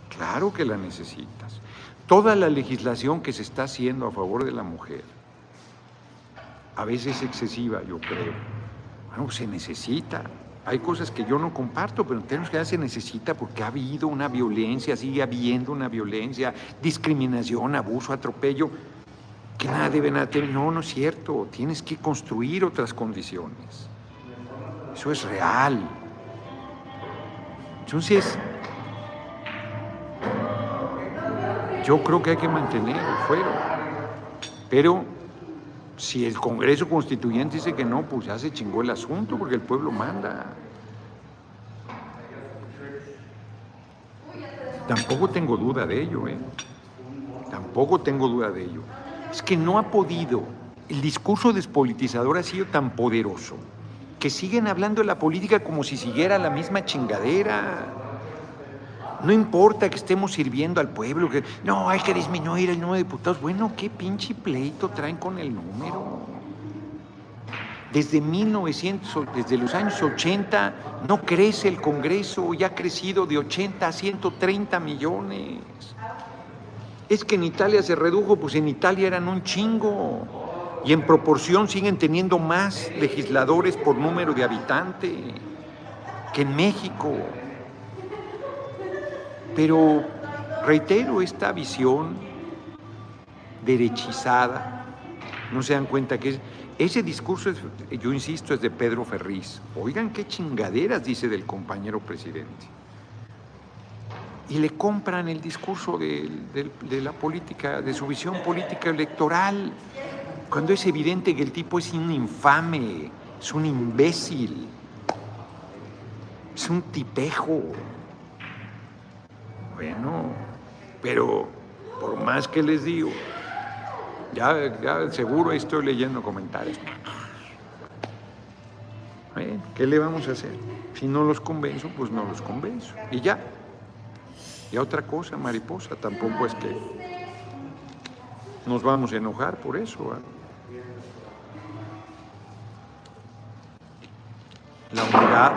Claro que la necesitas. Toda la legislación que se está haciendo a favor de la mujer, a veces excesiva, yo creo. Bueno, se necesita. Hay cosas que yo no comparto, pero en términos generales se necesita porque ha habido una violencia, sigue habiendo una violencia, discriminación, abuso, atropello, que nada debe nada. No, no es cierto. Tienes que construir otras condiciones. Eso es real. Entonces, yo creo que hay que mantener el fuero. Pero si el Congreso Constituyente dice que no, pues ya se chingó el asunto porque el pueblo manda. Tampoco tengo duda de ello, ¿eh? Tampoco tengo duda de ello. Es que no ha podido. El discurso despolitizador ha sido tan poderoso que siguen hablando de la política como si siguiera la misma chingadera. No importa que estemos sirviendo al pueblo, que no, hay que disminuir el número de diputados. Bueno, ¿qué pinche pleito traen con el número? Desde 1900, desde los años 80, no crece el Congreso y ha crecido de 80 a 130 millones. Es que en Italia se redujo, pues en Italia eran un chingo. Y en proporción siguen teniendo más legisladores por número de habitante que en México. Pero reitero esta visión derechizada. No se dan cuenta que ese discurso, yo insisto, es de Pedro Ferriz. Oigan qué chingaderas dice del compañero presidente. Y le compran el discurso de, la política, de su visión política electoral, cuando es evidente que el tipo es un infame, es un imbécil, es un tipejo. Bueno, pero por más que les digo, ya, ya seguro estoy leyendo comentarios. ¿Qué le vamos a hacer? Si no los convenzo, pues no los convenzo. Y ya. Y otra cosa, mariposa, tampoco es que nos vamos a enojar por eso. La unidad,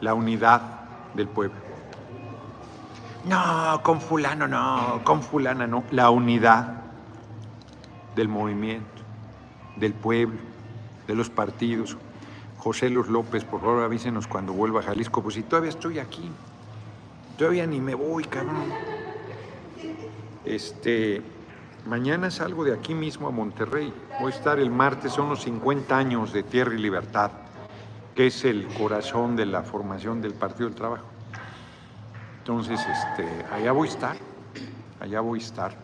la unidad del pueblo. No, con fulano no, con fulana no. La unidad del movimiento, del pueblo, de los partidos. José Luis López, por favor avísenos cuando vuelva a Jalisco, pues si todavía estoy aquí, todavía ni me voy, cabrón. Este, mañana salgo de aquí mismo a Monterrey, voy a estar el martes, son los 50 años de Tierra y Libertad, que es el corazón de la formación del Partido del Trabajo. Entonces, este, allá voy a estar, allá voy a estar.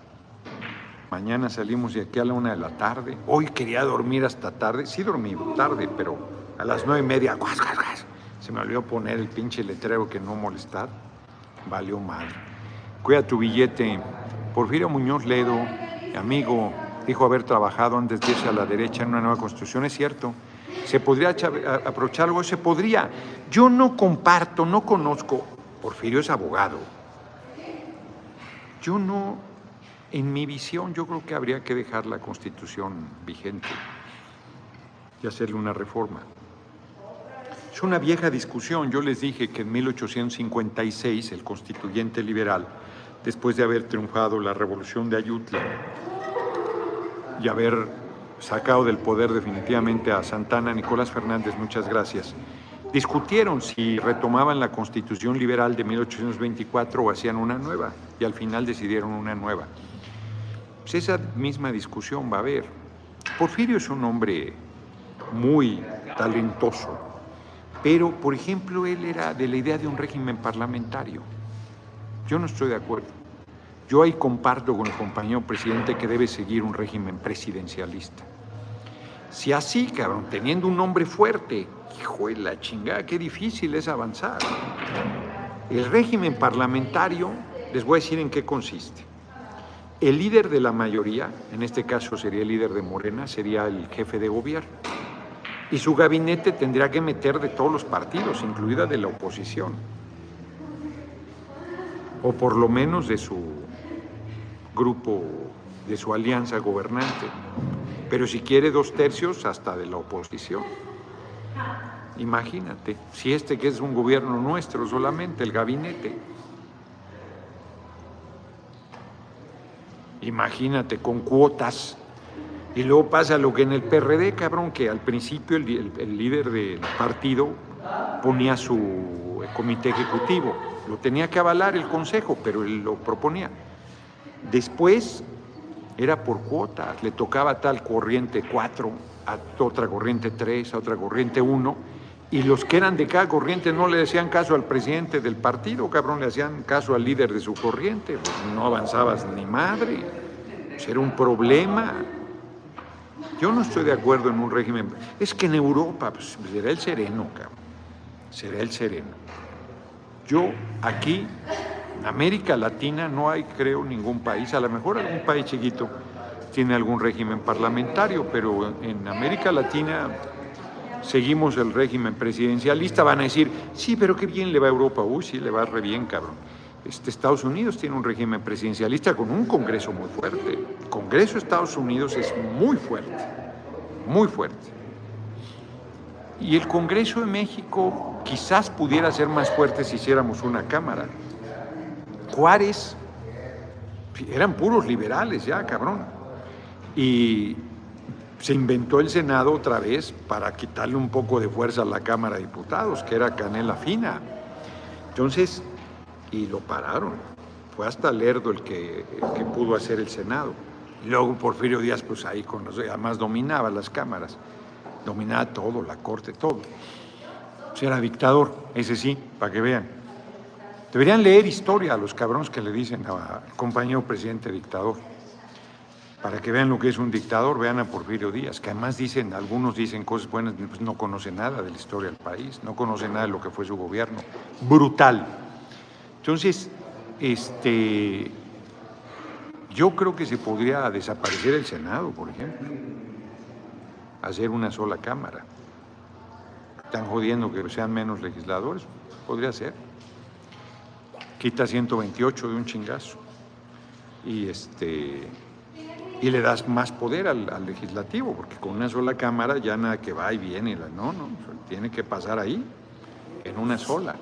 Mañana salimos de aquí a la una de la tarde. Hoy quería dormir hasta tarde. Sí dormí tarde, pero a las nueve y media, se me olvidó poner el pinche letrero que no molestar. Valió mal. Cuida tu billete. Porfirio Muñoz Ledo, amigo, dijo haber trabajado antes de irse a la derecha en una nueva constitución. Es cierto. ¿Se podría aprovechar algo? Se podría. Yo no comparto, no conozco Porfirio es abogado. Yo no, en mi visión, yo creo que habría que dejar la constitución vigente y hacerle una reforma. Es una vieja discusión. Yo les dije que en 1856 el constituyente liberal, después de haber triunfado la revolución de Ayutla y haber sacado del poder definitivamente a Santana, Nicolás Fernández, muchas gracias, discutieron si retomaban la constitución liberal de 1824 o hacían una nueva, y al final decidieron una nueva. Pues esa misma discusión va a haber. Porfirio es un hombre muy talentoso, pero, por ejemplo, él era de la idea de un régimen parlamentario. Yo no estoy de acuerdo. Yo ahí comparto con el compañero presidente que debe seguir un régimen presidencialista. Si así, cabrón, teniendo un hombre fuerte, hijo de la chingada, qué difícil es avanzar. El régimen parlamentario, les voy a decir en qué consiste. El líder de la mayoría, en este caso sería el líder de Morena, sería el jefe de gobierno. Y su gabinete tendría que meter de todos los partidos, incluida de la oposición. O por lo menos de su grupo, de su alianza gobernante. Pero si quiere dos tercios, hasta de la oposición. Imagínate, si este que es un gobierno nuestro solamente, el gabinete. imagínate, con cuotas. Y luego pasa lo que en el PRD, cabrón, que al principio el, el líder del partido ponía su comité ejecutivo. Lo tenía que avalar el consejo, pero él lo proponía. Después era por cuotas, le tocaba tal corriente 4, a otra corriente 3, a otra corriente 1, y los que eran de cada corriente no le hacían caso al presidente del partido, cabrón, le hacían caso al líder de su corriente, pues no avanzabas ni madre, pues era un problema. Yo no estoy de acuerdo en un régimen, es que en Europa pues, será el sereno, cabrón, será el sereno. Yo aquí América Latina no hay, creo, ningún país, a lo mejor algún país chiquito tiene algún régimen parlamentario, pero en América Latina seguimos el régimen presidencialista. Van a decir, sí, pero qué bien le va a Europa. Uy, sí, le va re bien, cabrón. Este, Estados Unidos tiene un régimen presidencialista con un Congreso muy fuerte. El Congreso de Estados Unidos es muy fuerte, muy fuerte. Y el Congreso de México quizás pudiera ser más fuerte si hiciéramos una Cámara. Juárez, eran puros liberales ya, cabrón. Y se inventó el Senado otra vez para quitarle un poco de fuerza a la Cámara de Diputados, que era canela fina. Entonces, y lo pararon. Fue hasta Lerdo el que, pudo hacer el Senado. Y luego Porfirio Díaz, pues ahí con los, además dominaba las cámaras, dominaba todo, la corte, todo. Pues era dictador, ese sí, para que vean. Deberían leer historia a los cabrones que le dicen al compañero presidente dictador. Para que vean lo que es un dictador, vean a Porfirio Díaz, que además dicen, algunos dicen cosas buenas, pues no conoce nada de la historia del país, no conoce nada de lo que fue su gobierno. Brutal. Entonces, este, yo creo que se podría desaparecer el Senado, por ejemplo, hacer una sola Cámara. Están jodiendo que sean menos legisladores, podría ser quita 128 de un chingazo y este y le das más poder al, legislativo, porque con una sola cámara ya nada que va y viene, no, no, tiene que pasar ahí, en una sola.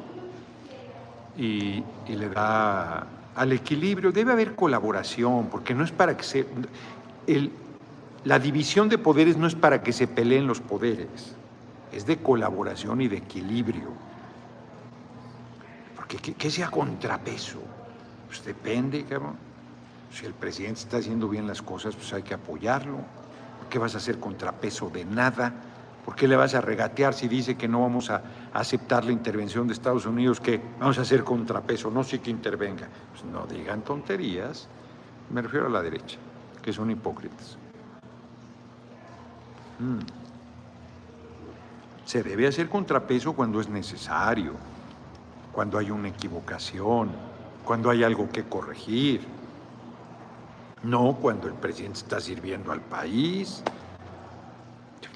Y, le da al equilibrio, debe haber colaboración, porque no es para que se... El, la división de poderes no es para que se peleen los poderes, es de colaboración y de equilibrio. ¿Qué, sea contrapeso? Pues depende, cabrón. Si el presidente está haciendo bien las cosas, pues hay que apoyarlo. ¿Por qué vas a hacer contrapeso de nada? ¿Por qué le vas a regatear si dice que no vamos a aceptar la intervención de Estados Unidos, que vamos a hacer contrapeso, no sé que intervenga? Pues no digan tonterías. Me refiero a la derecha, que son hipócritas. Mm. Se debe hacer contrapeso cuando es necesario cuando hay una equivocación, cuando hay algo que corregir. No cuando el presidente está sirviendo al país.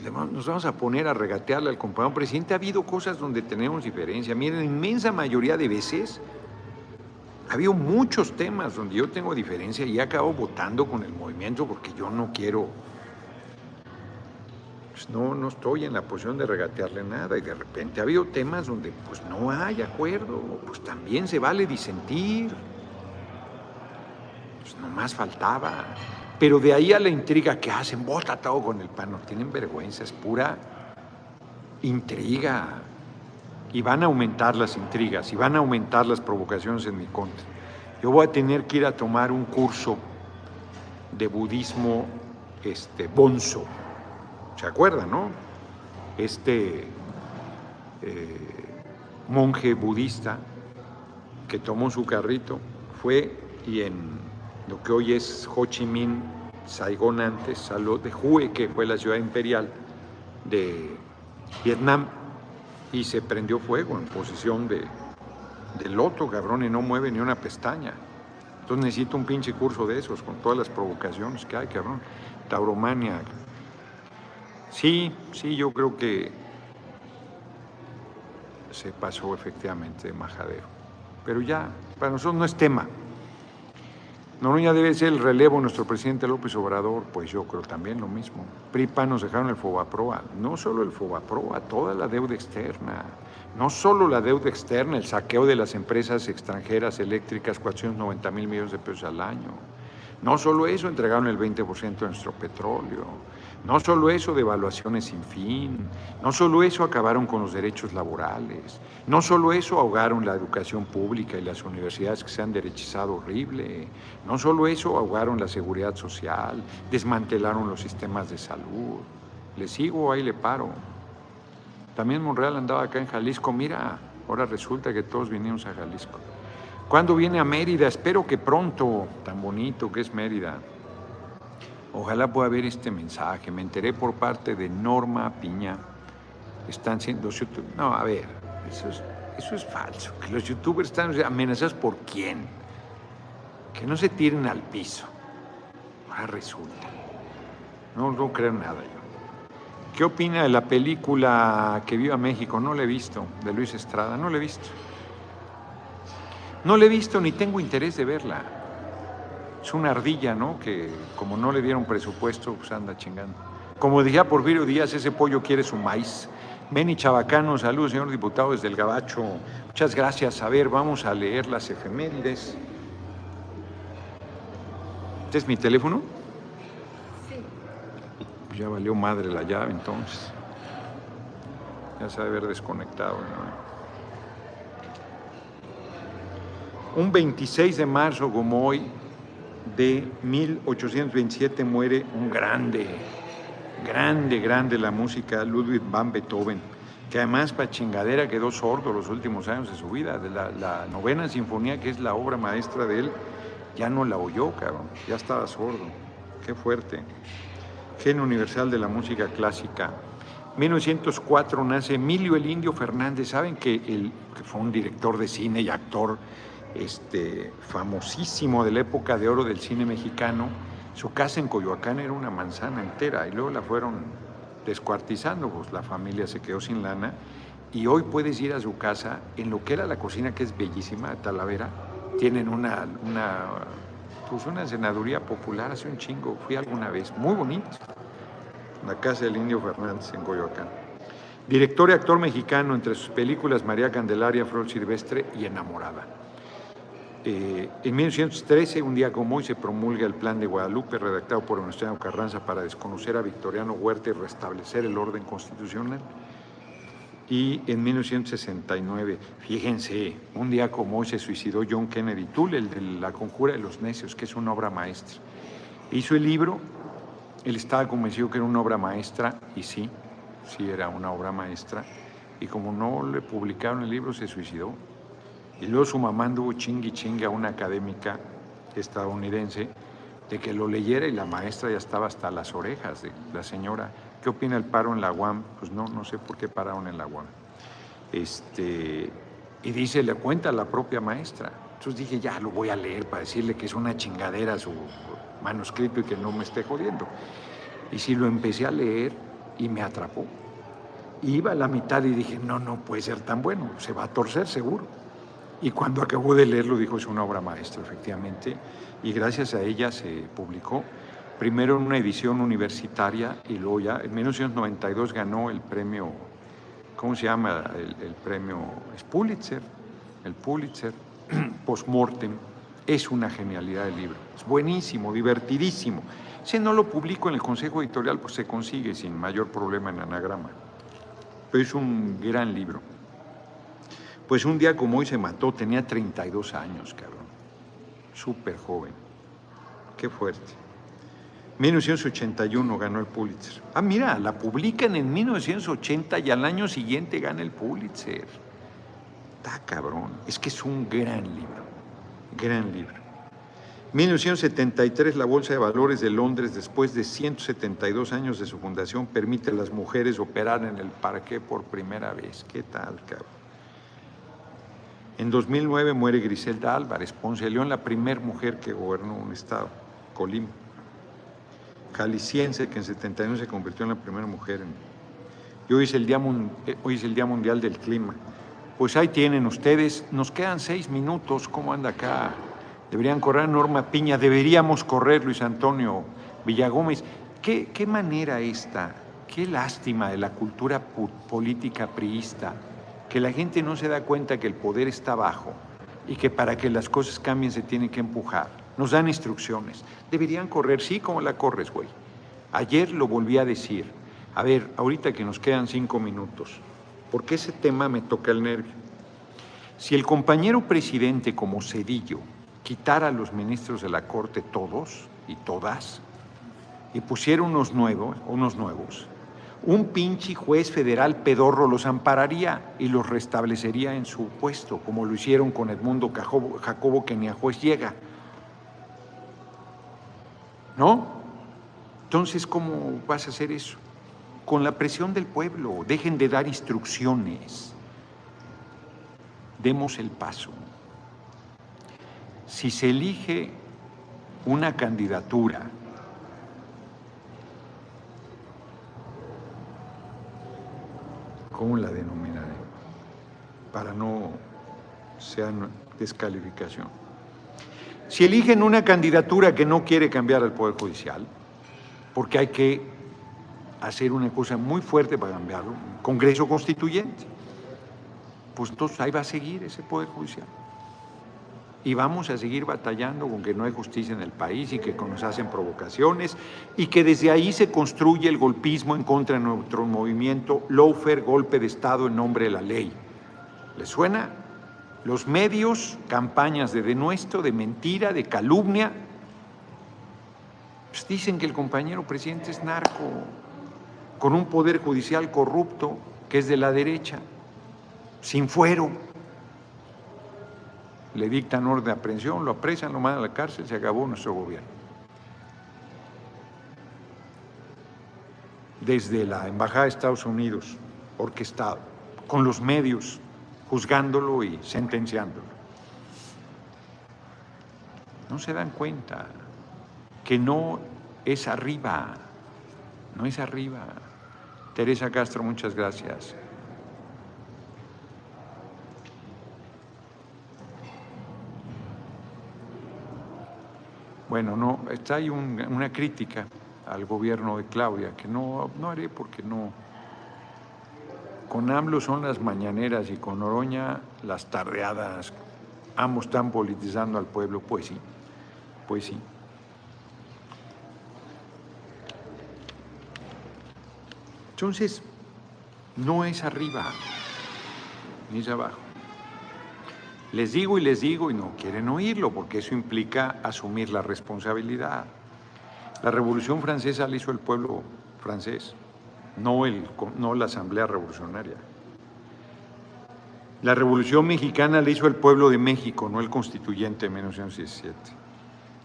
Nos vamos a poner a regatearle al compañero presidente. Ha habido cosas donde tenemos diferencia. Miren, inmensa mayoría de veces ha habido muchos temas donde yo tengo diferencia y acabo votando con el movimiento porque yo no quiero pues, no, no estoy en la posición de regatearle nada y de repente ha habido temas donde pues no hay acuerdo, pues también se vale disentir, pues nomás faltaba. Pero de ahí a la intriga que hacen, vota todo con el pan, no tienen vergüenza, es pura intriga. Y van a aumentar las intrigas, y van a aumentar las provocaciones en mi contra. Yo voy a tener que ir a tomar un curso de budismo este, bonzo ¿Se acuerdan, no? Este eh, monje budista que tomó su carrito fue y en lo que hoy es Ho Chi Minh, Saigón antes, salió de Hue, que fue la ciudad imperial de Vietnam, y se prendió fuego en posición de, de loto, cabrón, y no mueve ni una pestaña. Entonces necesito un pinche curso de esos, con todas las provocaciones que hay, cabrón. Tauromania, Sí, sí, yo creo que se pasó efectivamente de majadero. Pero ya, para nosotros no es tema. No, ya debe ser el relevo nuestro presidente López Obrador, pues yo creo también lo mismo. PRIPA nos dejaron el FOBAPROA, no solo el FOBAPROA, toda la deuda externa, no solo la deuda externa, el saqueo de las empresas extranjeras eléctricas, 490 mil millones de pesos al año, No solo eso, entregaron el 20% de nuestro petróleo. No solo eso, devaluaciones sin fin. No solo eso, acabaron con los derechos laborales. No solo eso, ahogaron la educación pública y las universidades que se han derechizado horrible. No solo eso, ahogaron la seguridad social, desmantelaron los sistemas de salud. Le sigo, ahí le paro. También Monreal andaba acá en Jalisco. Mira, ahora resulta que todos vinimos a Jalisco. ¿Cuándo viene a Mérida? Espero que pronto. Tan bonito que es Mérida. Ojalá pueda ver este mensaje. Me enteré por parte de Norma Piña. Están siendo No, a ver, eso es, eso es falso. Que los youtubers están amenazados por quién. Que no se tiren al piso. Ahora resulta. No, no creo nada yo. ¿Qué opina de la película que vio a México? No la he visto, de Luis Estrada, no la he visto. No la he visto ni tengo interés de verla. Es una ardilla, ¿no? Que como no le dieron presupuesto, pues anda chingando. Como decía Porfirio Díaz, ese pollo quiere su maíz. Beni Chabacano, saludos, señor diputado desde el Gabacho. Muchas gracias. A ver, vamos a leer las efemérides. ¿Este es mi teléfono? ya valió madre la llave entonces. Ya se debe haber desconectado. Un 26 de marzo como hoy de 1827 muere un grande, grande, grande la música, Ludwig van Beethoven, que además para chingadera quedó sordo los últimos años de su vida. De la, novena sinfonía, que es la obra maestra de él, ya no la oyó, cabrón, ya estaba sordo. Qué fuerte. Genio Universal de la Música Clásica. 1904 nace Emilio el Indio Fernández. Saben que, él fue un director de cine y actor este, famosísimo de la época de oro del cine mexicano. Su casa en Coyoacán era una manzana entera y luego la fueron descuartizando, pues la familia se quedó sin lana y hoy puedes ir a su casa en lo que era la cocina que es bellísima, Talavera, tienen una, una pues una senaduría popular hace un chingo, fui alguna vez, muy bonito, la casa del Indio Fernández en Coyoacán. Director y actor mexicano entre sus películas María Candelaria, Flor Silvestre y Enamorada. Eh, en 1913, un día como hoy, se promulga el Plan de Guadalupe, redactado por Venustiano Carranza para desconocer a Victoriano Huerta y restablecer el orden constitucional y en 1969, fíjense, un día como hoy se suicidó John Kennedy Toole, el de La Conjura de los Necios, que es una obra maestra. Hizo el libro, él estaba convencido que era una obra maestra, y sí, sí era una obra maestra, y como no le publicaron el libro, se suicidó. Y luego su mamá anduvo chingui chingue a una académica estadounidense de que lo leyera y la maestra ya estaba hasta las orejas de la señora ¿Qué opina el paro en la UAM? Pues no, no sé por qué pararon en la UAM. Este, y dice, le cuenta a la propia maestra. Entonces dije, ya lo voy a leer para decirle que es una chingadera su manuscrito y que no me esté jodiendo. Y si lo empecé a leer y me atrapó. Iba a la mitad y dije, no, no puede ser tan bueno, se va a torcer seguro. Y cuando acabó de leerlo dijo, es una obra maestra, efectivamente, y gracias a ella se publicó primero en una edición universitaria y luego ya en 1992 ganó el premio, ¿cómo se llama? El, premio Pulitzer, el Pulitzer, Postmortem. Es una genialidad el libro, es buenísimo, divertidísimo. Si no lo publico en el Consejo Editorial, pues se consigue sin mayor problema en anagrama. Pero es un gran libro. Pues un día como hoy se mató, tenía 32 años, cabrón. Súper joven. Qué fuerte. 1981 ganó el Pulitzer. Ah, mira, la publican en 1980 y al año siguiente gana el Pulitzer. Está cabrón. Es que es un gran libro. Gran libro. 1973, la Bolsa de Valores de Londres, después de 172 años de su fundación, permite a las mujeres operar en el parque por primera vez. ¿Qué tal, cabrón? En 2009 muere Griselda Álvarez, Ponce de León, la primera mujer que gobernó un estado, Colima jalisciense que en 71 se convirtió en la primera mujer. Y hoy es, el día, eh, hoy es el Día Mundial del Clima. Pues ahí tienen ustedes, nos quedan seis minutos, ¿cómo anda acá? Deberían correr Norma Piña, deberíamos correr Luis Antonio Villagómez. ¿Qué, qué manera esta? Qué lástima de la cultura política priista, que la gente no se da cuenta que el poder está abajo y que para que las cosas cambien se tiene que empujar. nos dan instrucciones. Deberían correr, sí, como la corres, güey. Ayer lo volví a decir. A ver, ahorita que nos quedan cinco minutos, porque ese tema me toca el nervio. Si el compañero presidente como Cedillo quitara a los ministros de la Corte todos y todas y pusiera unos nuevos, unos nuevos, un pinche juez federal pedorro los ampararía y los restablecería en su puesto, como lo hicieron con Edmundo Jacobo, que ni a juez llega. ¿No? Entonces, ¿cómo vas a hacer eso? Con la presión del pueblo, dejen de dar instrucciones, demos el paso. Si se elige una candidatura ¿cómo la denominaré? Para no sea descalificación. Si eligen una candidatura que no quiere cambiar al Poder Judicial, porque hay que hacer una cosa muy fuerte para cambiarlo, un Congreso Constituyente, pues entonces ahí va a seguir ese Poder Judicial y vamos a seguir batallando con que no hay justicia en el país y que nos hacen provocaciones y que desde ahí se construye el golpismo en contra de nuestro movimiento, lawfare, golpe de Estado en nombre de la ley. ¿Les suena? Los medios, campañas de denuesto, de mentira, de calumnia, pues dicen que el compañero presidente es narco, con un poder judicial corrupto que es de la derecha, sin fuero le dictan orden de aprehensión, lo apresan, lo mandan a la cárcel, se acabó nuestro gobierno. Desde la Embajada de Estados Unidos, orquestado, con los medios, juzgándolo y sentenciándolo. No se dan cuenta que no es arriba, no es arriba. Teresa Castro, muchas gracias. Bueno, no, está ahí una crítica al gobierno de Claudia, que no, no haré porque no. Con AMLO son las mañaneras y con Oroña las tardeadas. Ambos están politizando al pueblo, pues sí, pues sí. Entonces, no es arriba, ni es abajo. Les digo y les digo y no quieren oírlo porque eso implica asumir la responsabilidad. La Revolución Francesa la hizo el pueblo francés, no, el, no la Asamblea Revolucionaria. La Revolución Mexicana la hizo el pueblo de México, no el constituyente de 1917.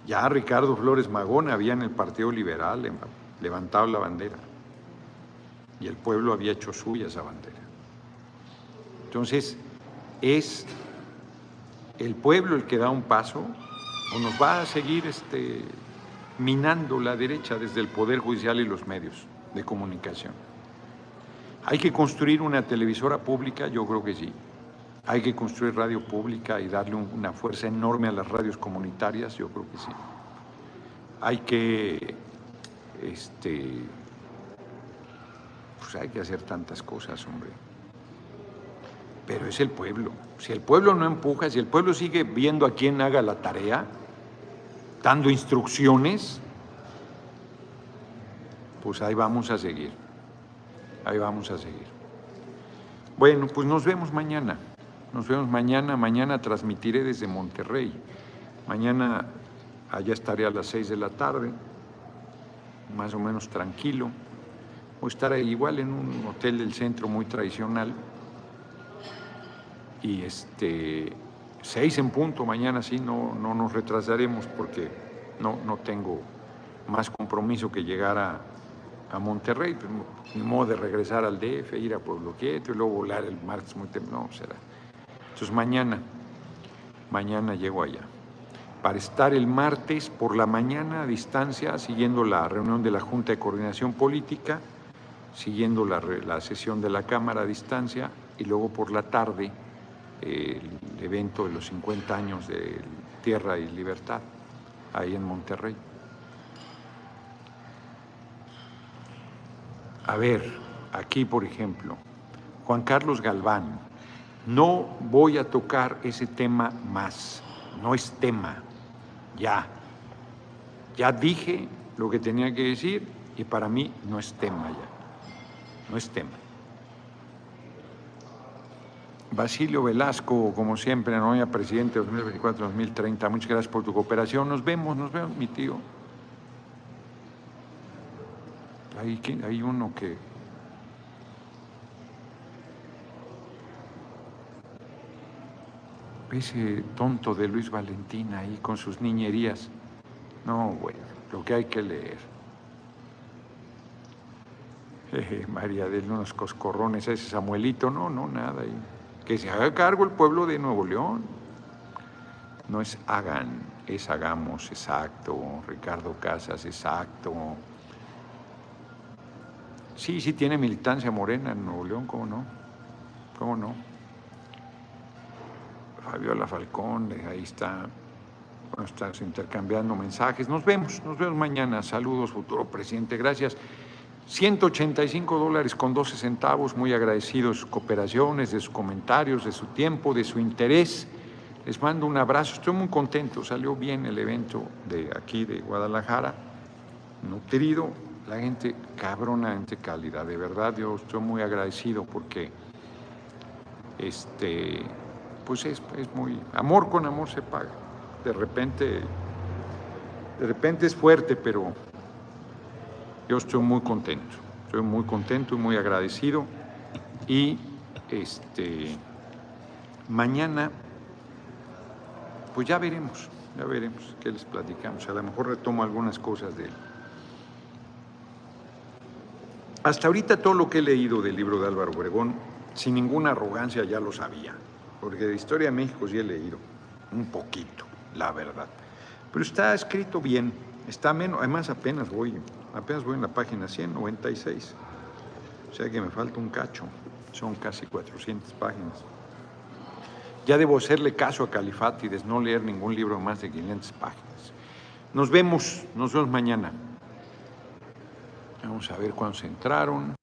Ya Ricardo Flores Magón había en el Partido Liberal levantado la bandera y el pueblo había hecho suya esa bandera. Entonces, es el pueblo el que da un paso o nos va a seguir este, minando la derecha desde el Poder Judicial y los medios de comunicación. ¿Hay que construir una televisora pública? Yo creo que sí. ¿Hay que construir radio pública y darle una fuerza enorme a las radios comunitarias? Yo creo que sí. Hay que, este, pues hay que hacer tantas cosas, hombre pero es el pueblo. Si el pueblo no empuja, si el pueblo sigue viendo a quién haga la tarea, dando instrucciones, pues ahí vamos a seguir. Ahí vamos a seguir. Bueno, pues nos vemos mañana. Nos vemos mañana. Mañana transmitiré desde Monterrey. Mañana allá estaré a las seis de la tarde, más o menos tranquilo. Voy a estar igual en un hotel del centro muy tradicional y este, seis en punto mañana sí, no, no nos retrasaremos porque no, no tengo más compromiso que llegar a, a Monterrey, pues, modo de regresar al DF, ir a Pueblo Quieto y luego volar el martes muy temprano, no, será. Entonces mañana, mañana llego allá, para estar el martes por la mañana a distancia, siguiendo la reunión de la Junta de Coordinación Política, siguiendo la, la sesión de la Cámara a distancia, y luego por la tarde el evento de los 50 años de Tierra y Libertad, ahí en Monterrey. A ver, aquí por ejemplo, Juan Carlos Galván, no voy a tocar ese tema más, no es tema, ya, Ya dije lo que tenía que decir y para mí no es tema ya, no es tema. Basilio Velasco, como siempre, novia presidente 2024-2030, muchas gracias por tu cooperación. Nos vemos, nos vemos, mi tío. Hay, hay uno que... Ese tonto de Luis Valentín ahí con sus niñerías. No, bueno, lo que hay que leer. María de unos coscorrones, ese Samuelito, no, no, nada. Que se haga cargo el pueblo de Nuevo León. No es hagan, es hagamos, exacto. Ricardo Casas, exacto. Sí, sí tiene militancia morena en Nuevo León, ¿cómo no? ¿Cómo no? Fabiola Falcón, ahí está. Bueno, estás intercambiando mensajes. Nos vemos, nos vemos mañana. Saludos, futuro presidente. Gracias. 185 dólares con 12 centavos. Muy agradecidos de sus cooperaciones, de sus comentarios, de su tiempo, de su interés. Les mando un abrazo. Estoy muy contento. Salió bien el evento de aquí de Guadalajara. Nutrido, la gente cabronamente cálida, de verdad yo estoy muy agradecido porque este pues es, muy amor con amor se paga. De repente de repente es fuerte, pero yo estoy muy contento. Estoy muy contento y muy agradecido y este mañana pues ya veremos, ya veremos qué les platicamos. A lo mejor retomo algunas cosas de él. Hasta ahorita todo lo que he leído del libro de Álvaro Obregón, sin ninguna arrogancia ya lo sabía, porque de Historia de México sí he leído un poquito, la verdad. Pero está escrito bien, está menos, además apenas voy, apenas voy en la página 196, o sea que me falta un cacho, son casi 400 páginas. Ya debo hacerle caso a Califátides, no leer ningún libro más de 500 páginas. Nos vemos, nos vemos mañana. Vamos a ver cuántos entraron.